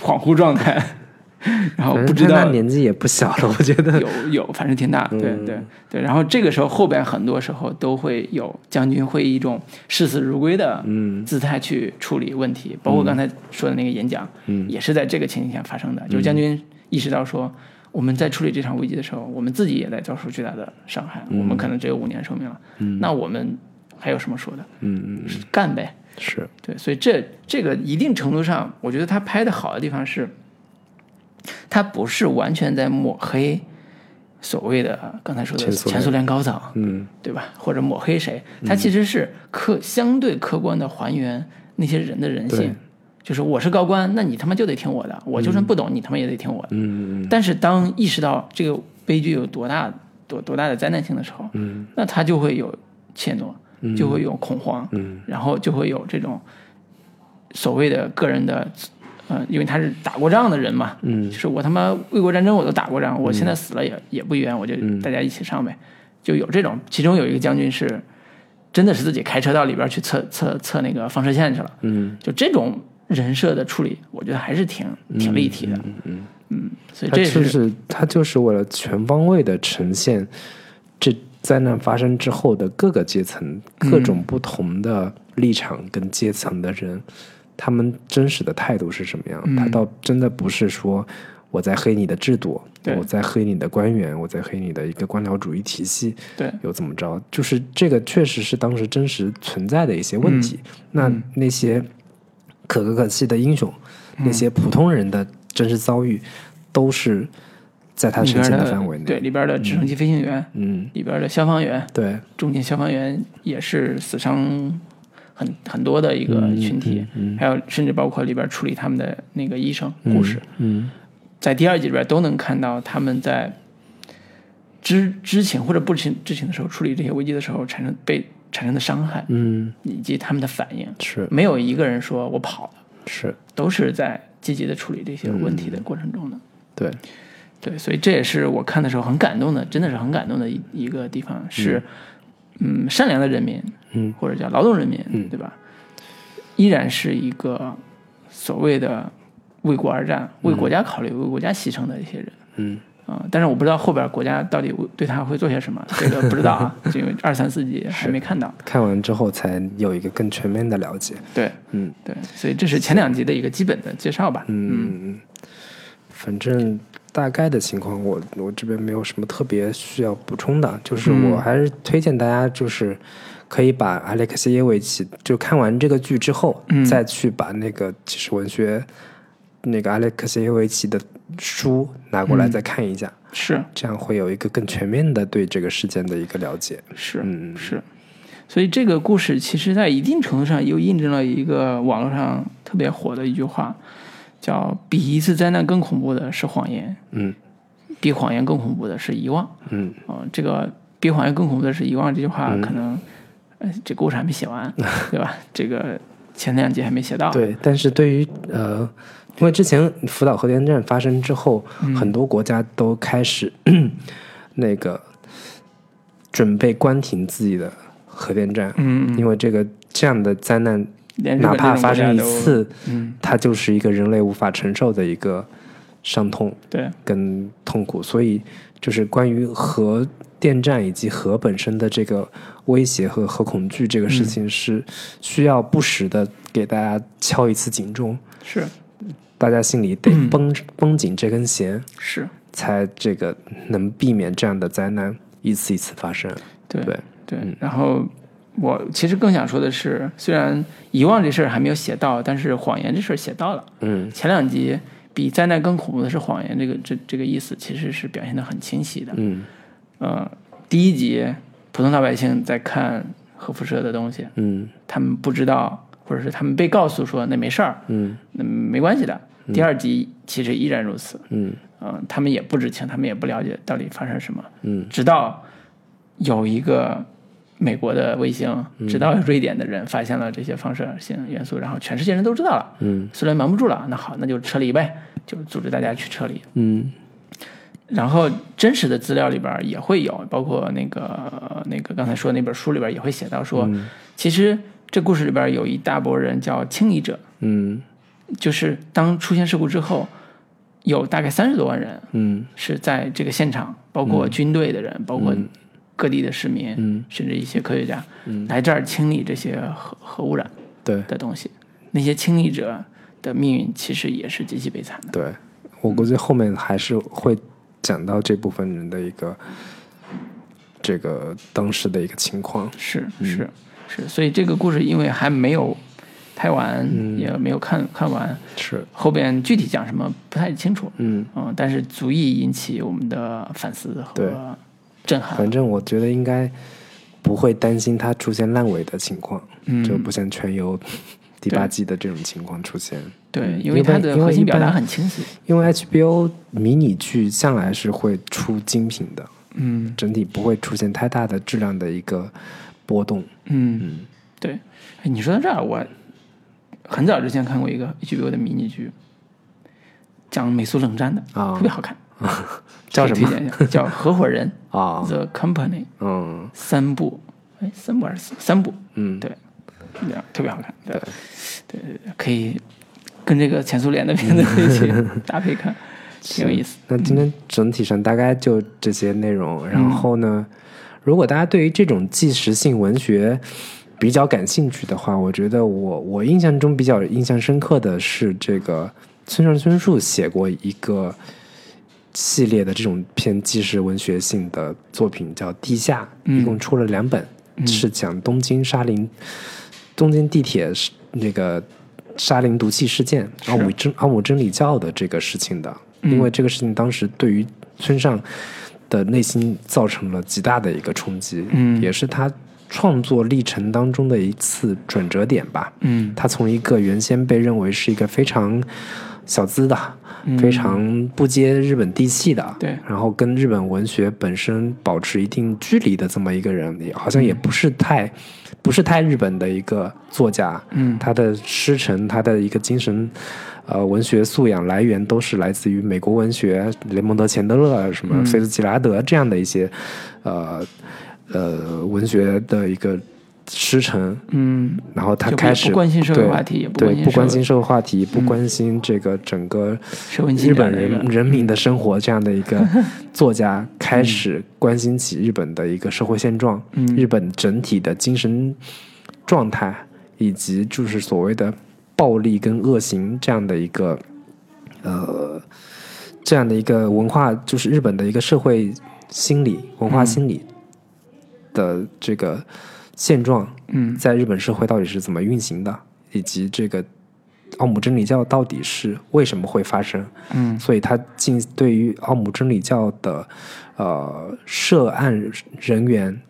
恍惚状态，然后不知道年纪也不小了，我觉得。有有，反正挺大，对嗯对对。然后这个时候后边很多时候都会有将军会以一种视死如归的嗯姿态去处理问题，包括刚才说的那个演讲，嗯也是在这个情形下发生的。就是将军意识到说，我们在处理这场危机的时候，我们自己也在遭受巨大的伤害，我们可能只有五年寿命了，那我们还有什么说的？嗯，干呗。是对，所以这这个一定程度上，我觉得他拍的好的地方是，他不是完全在抹黑所谓的刚才说的前苏联高层，嗯对吧？或者抹黑谁？他其实是客相对客观的还原那些人的人性，就是我是高官，那你他妈就得听我的，我就算不懂，你他妈也得听我的。嗯嗯但是当意识到这个悲剧有多大、多多大的灾难性的时候，嗯那他就会有怯懦，就会有恐慌，嗯然后就会有这种所谓的个人的，呃，因为他是打过仗的人嘛，嗯就是我他妈卫国战争我都打过仗，我现在死了也也不冤，我就嗯大家一起上呗，就有这种。其中有一个将军是真的是自己开车到里边去测测测那个放射线去了，嗯就这种人设的处理，我觉得还是挺挺立体的，嗯，嗯，所以他这就是是他就是为了全方位的呈现这灾难发生之后的各个阶层、各种不同的立场跟阶层的人，他们真实的态度是什么样？他倒真的不是说我在黑你的制度，我在黑你的官员，我在黑你的一个官僚主义体系，对又怎么着？就是这个确实是当时真实存在的一些问题。那那些可歌可泣的英雄，那些普通人的真实遭遇，都是在他呈里边的范围内。对里边的直升机飞行员，嗯，里边的消防员，对，重点消防员也是死伤很很多的一个群体，还有甚至包括里边处理他们的那个医生、护士，嗯。在第二集里边都能看到他们在知知情或者不知情知情的时候处理这些危机的时候产生被产生的伤害，嗯，以及他们的反应，是。没有一个人说我跑了，是，都是在积极的处理这些问题的过程中的。对，对，所以这也是我看的时候很感动的，真的是很感动的一一个地方是，嗯，善良的人民，嗯，或者叫劳动人民，嗯对吧？依然是一个所谓的为国而战、为国家考虑、为国家牺牲的一些人。嗯啊、但是我不知道后边国家到底对他会做些什么，这个不知道啊，因为二三四集还没看到。看完之后才有一个更全面的了解。对嗯对，所以这是前两集的一个基本的介绍吧。嗯嗯，反正大概的情况我，我这边没有什么特别需要补充的，就是嗯我还是推荐大家，就是可以把阿列克谢耶维奇就看完这个剧之后，嗯再去把那个其实文学那个阿列克谢耶维奇的书拿过来嗯再看一下，是这样会有一个更全面的对这个事件的一个了解。是嗯是，所以这个故事其实在一定程度上又印证了一个网络上特别火的一句话，叫“比一次灾难更恐怖的是谎言，嗯比谎言更恐怖的是遗忘”。嗯啊、这个比谎言更恐怖的是遗忘这句话，可能，呃，这故事还没写完，对吧？这个前两集还没写到。对，但是对于呃，因为之前福岛核电站发生之后，很多国家都开始 那个准备关停自己的核电站，嗯，嗯，因为这个这样的灾难，哪怕发生一次，嗯，它就是一个人类无法承受的一个伤痛对，跟痛苦，所以就是关于核电站以及核本身的这个威胁和核恐惧这个事情，是需要不时的给大家敲一次警钟，是。大家心里得绷、绷紧这根弦，是，才这个能避免这样的灾难一次一次发生。对对。对。然后我其实更想说的是，虽然遗忘这事儿还没有写到，但是谎言这事儿写到了。嗯前两集比灾难更恐怖的是谎言，这个这这个意思其实是表现的很清晰的。嗯呃，第一集普通老百姓在看核辐射的东西，嗯他们不知道，或者是他们被告诉说那没事儿，嗯那没关系的。第二集其实依然如此，嗯嗯、他们也不知情，他们也不了解到底发生什么，嗯直到有一个美国的卫星，直到瑞典的人发现了这些放射性元素，然后全世界人都知道了，嗯。苏联瞒不住了，那好，那就撤离呗，就组织大家去撤离。嗯。然后真实的资料里边也会有，包括那个那个刚才说那本书里边也会写到说，其实这故事里边有一大波人叫清理者，嗯。就是当出现事故之后，有大概三十多万人嗯。是在这个现场，包括军队的人，包括各地的市民，嗯。甚至一些科学家，嗯。来这儿清理这些核核污染对。的东西。那些清理者的命运其实也是极其悲惨的。对，我估计后面还是会讲到这部分人的一个这个当时的一个情况。是嗯。是是，所以这个故事因为还没有拍完，嗯。也没有看看完，是，后边具体讲什么不太清楚。嗯，嗯，但是足以引起我们的反思对。和震撼。反正我觉得应该不会担心它出现烂尾的情况，嗯就不像全游第八季的这种情况出现。对，嗯因为它的核心表达很清晰。因为 HBO 迷你剧向来是会出精品的，嗯整体不会出现太大的质量的一个波动。嗯，对。哎，你说到这儿，我很早之前看过一个 HBO 的迷你剧，讲美苏冷战的，啊特别好看，叫什么推荐一下？叫《合伙人 啊？The Company》嗯三部，哎，三部还是四三部？嗯，对，这样特别好看。对，对对对，可以跟这个前苏联的片子一起 搭配看，挺有意思。那今天整体上大概就这些内容。然后呢，如果大家对于这种纪实性文学比较感兴趣的话，我觉得我我印象中比较印象深刻的是这个村上春树写过一个系列的这种偏纪实文学性的作品，叫《地下》，嗯。一共出了两本，是讲东京沙林东京地铁是那个沙林毒气事件，奥姆真奥姆真理教的这个事情的。因为这个事情当时对于村上的内心造成了极大的一个冲击，嗯。也是他创作历程当中的一次转折点吧。嗯。他从一个原先被认为是一个非常小资的，非常不接日本地气的，对。然后跟日本文学本身保持一定距离的这么一个人，也好像也不是太、不是太日本的一个作家，嗯。他的师承，他的一个精神。呃，文学素养来源都是来自于美国文学，雷蒙德·钱德勒、什么菲茨杰拉德这样的一些，呃呃文学的一个师承。嗯，然后他开始不关心社会对话题也不对关心社会不关心社会话题，不关心这个整个社会日本人人民的生活这样的一个 作家，开始关心起日本的一个社会现状，嗯。日本整体的精神状态，以及就是所谓的暴力跟恶行这样的一个呃这样的一个文化，就是日本的一个社会心理文化心理的这个现状，嗯在日本社会到底是怎么运行的，以及这个奥姆真理教到底是为什么会发生。嗯所以他进对于奥姆真理教的呃涉案人员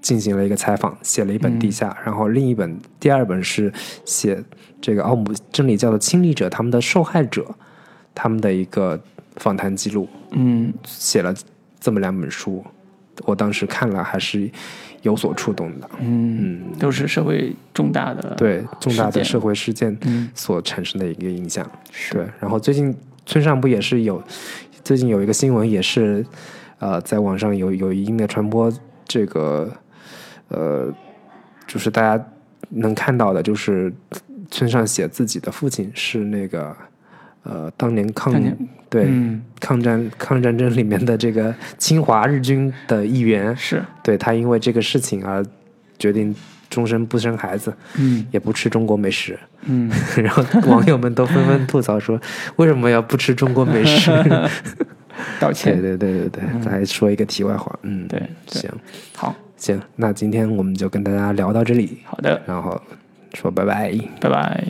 进行了一个采访，写了一本《地下》然后另一本第二本是写这个奥姆真理教的亲历者，他们的受害者，他们的一个访谈记录，嗯写了这么两本书。我当时看了还是有所触动的，嗯，都是社会重大的对重大的社会事件嗯。所产生的一个影响。是。对，然后最近村上不也是有，最近有一个新闻也是，呃，在网上有有一定的传播，这个，呃，就是大家能看到的，就是村上写自己的父亲是那个，呃，当年抗年对、嗯。抗战抗战争里面的这个侵华日军的一员，是。对他因为这个事情而决定终身不生孩子，嗯。也不吃中国美食。嗯。然后网友们都纷纷吐槽说，为什么要不吃中国美食？道歉。对对对对对，再说一个题外话，嗯，对对。行。好。行，那今天我们就跟大家聊到这里，好的。然后说拜拜。拜拜。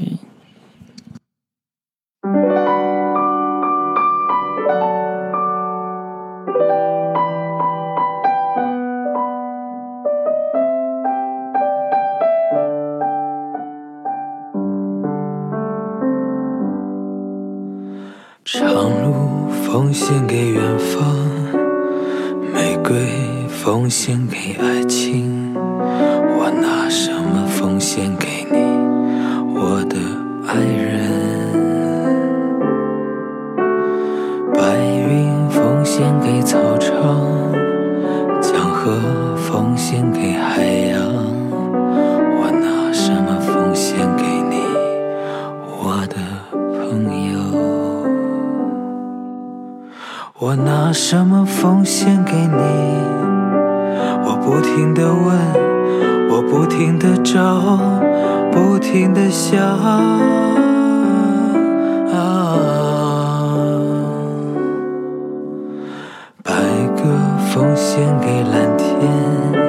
长路奉献给远方，玫瑰奉献给爱情，我拿什么奉献给奉献给蓝天，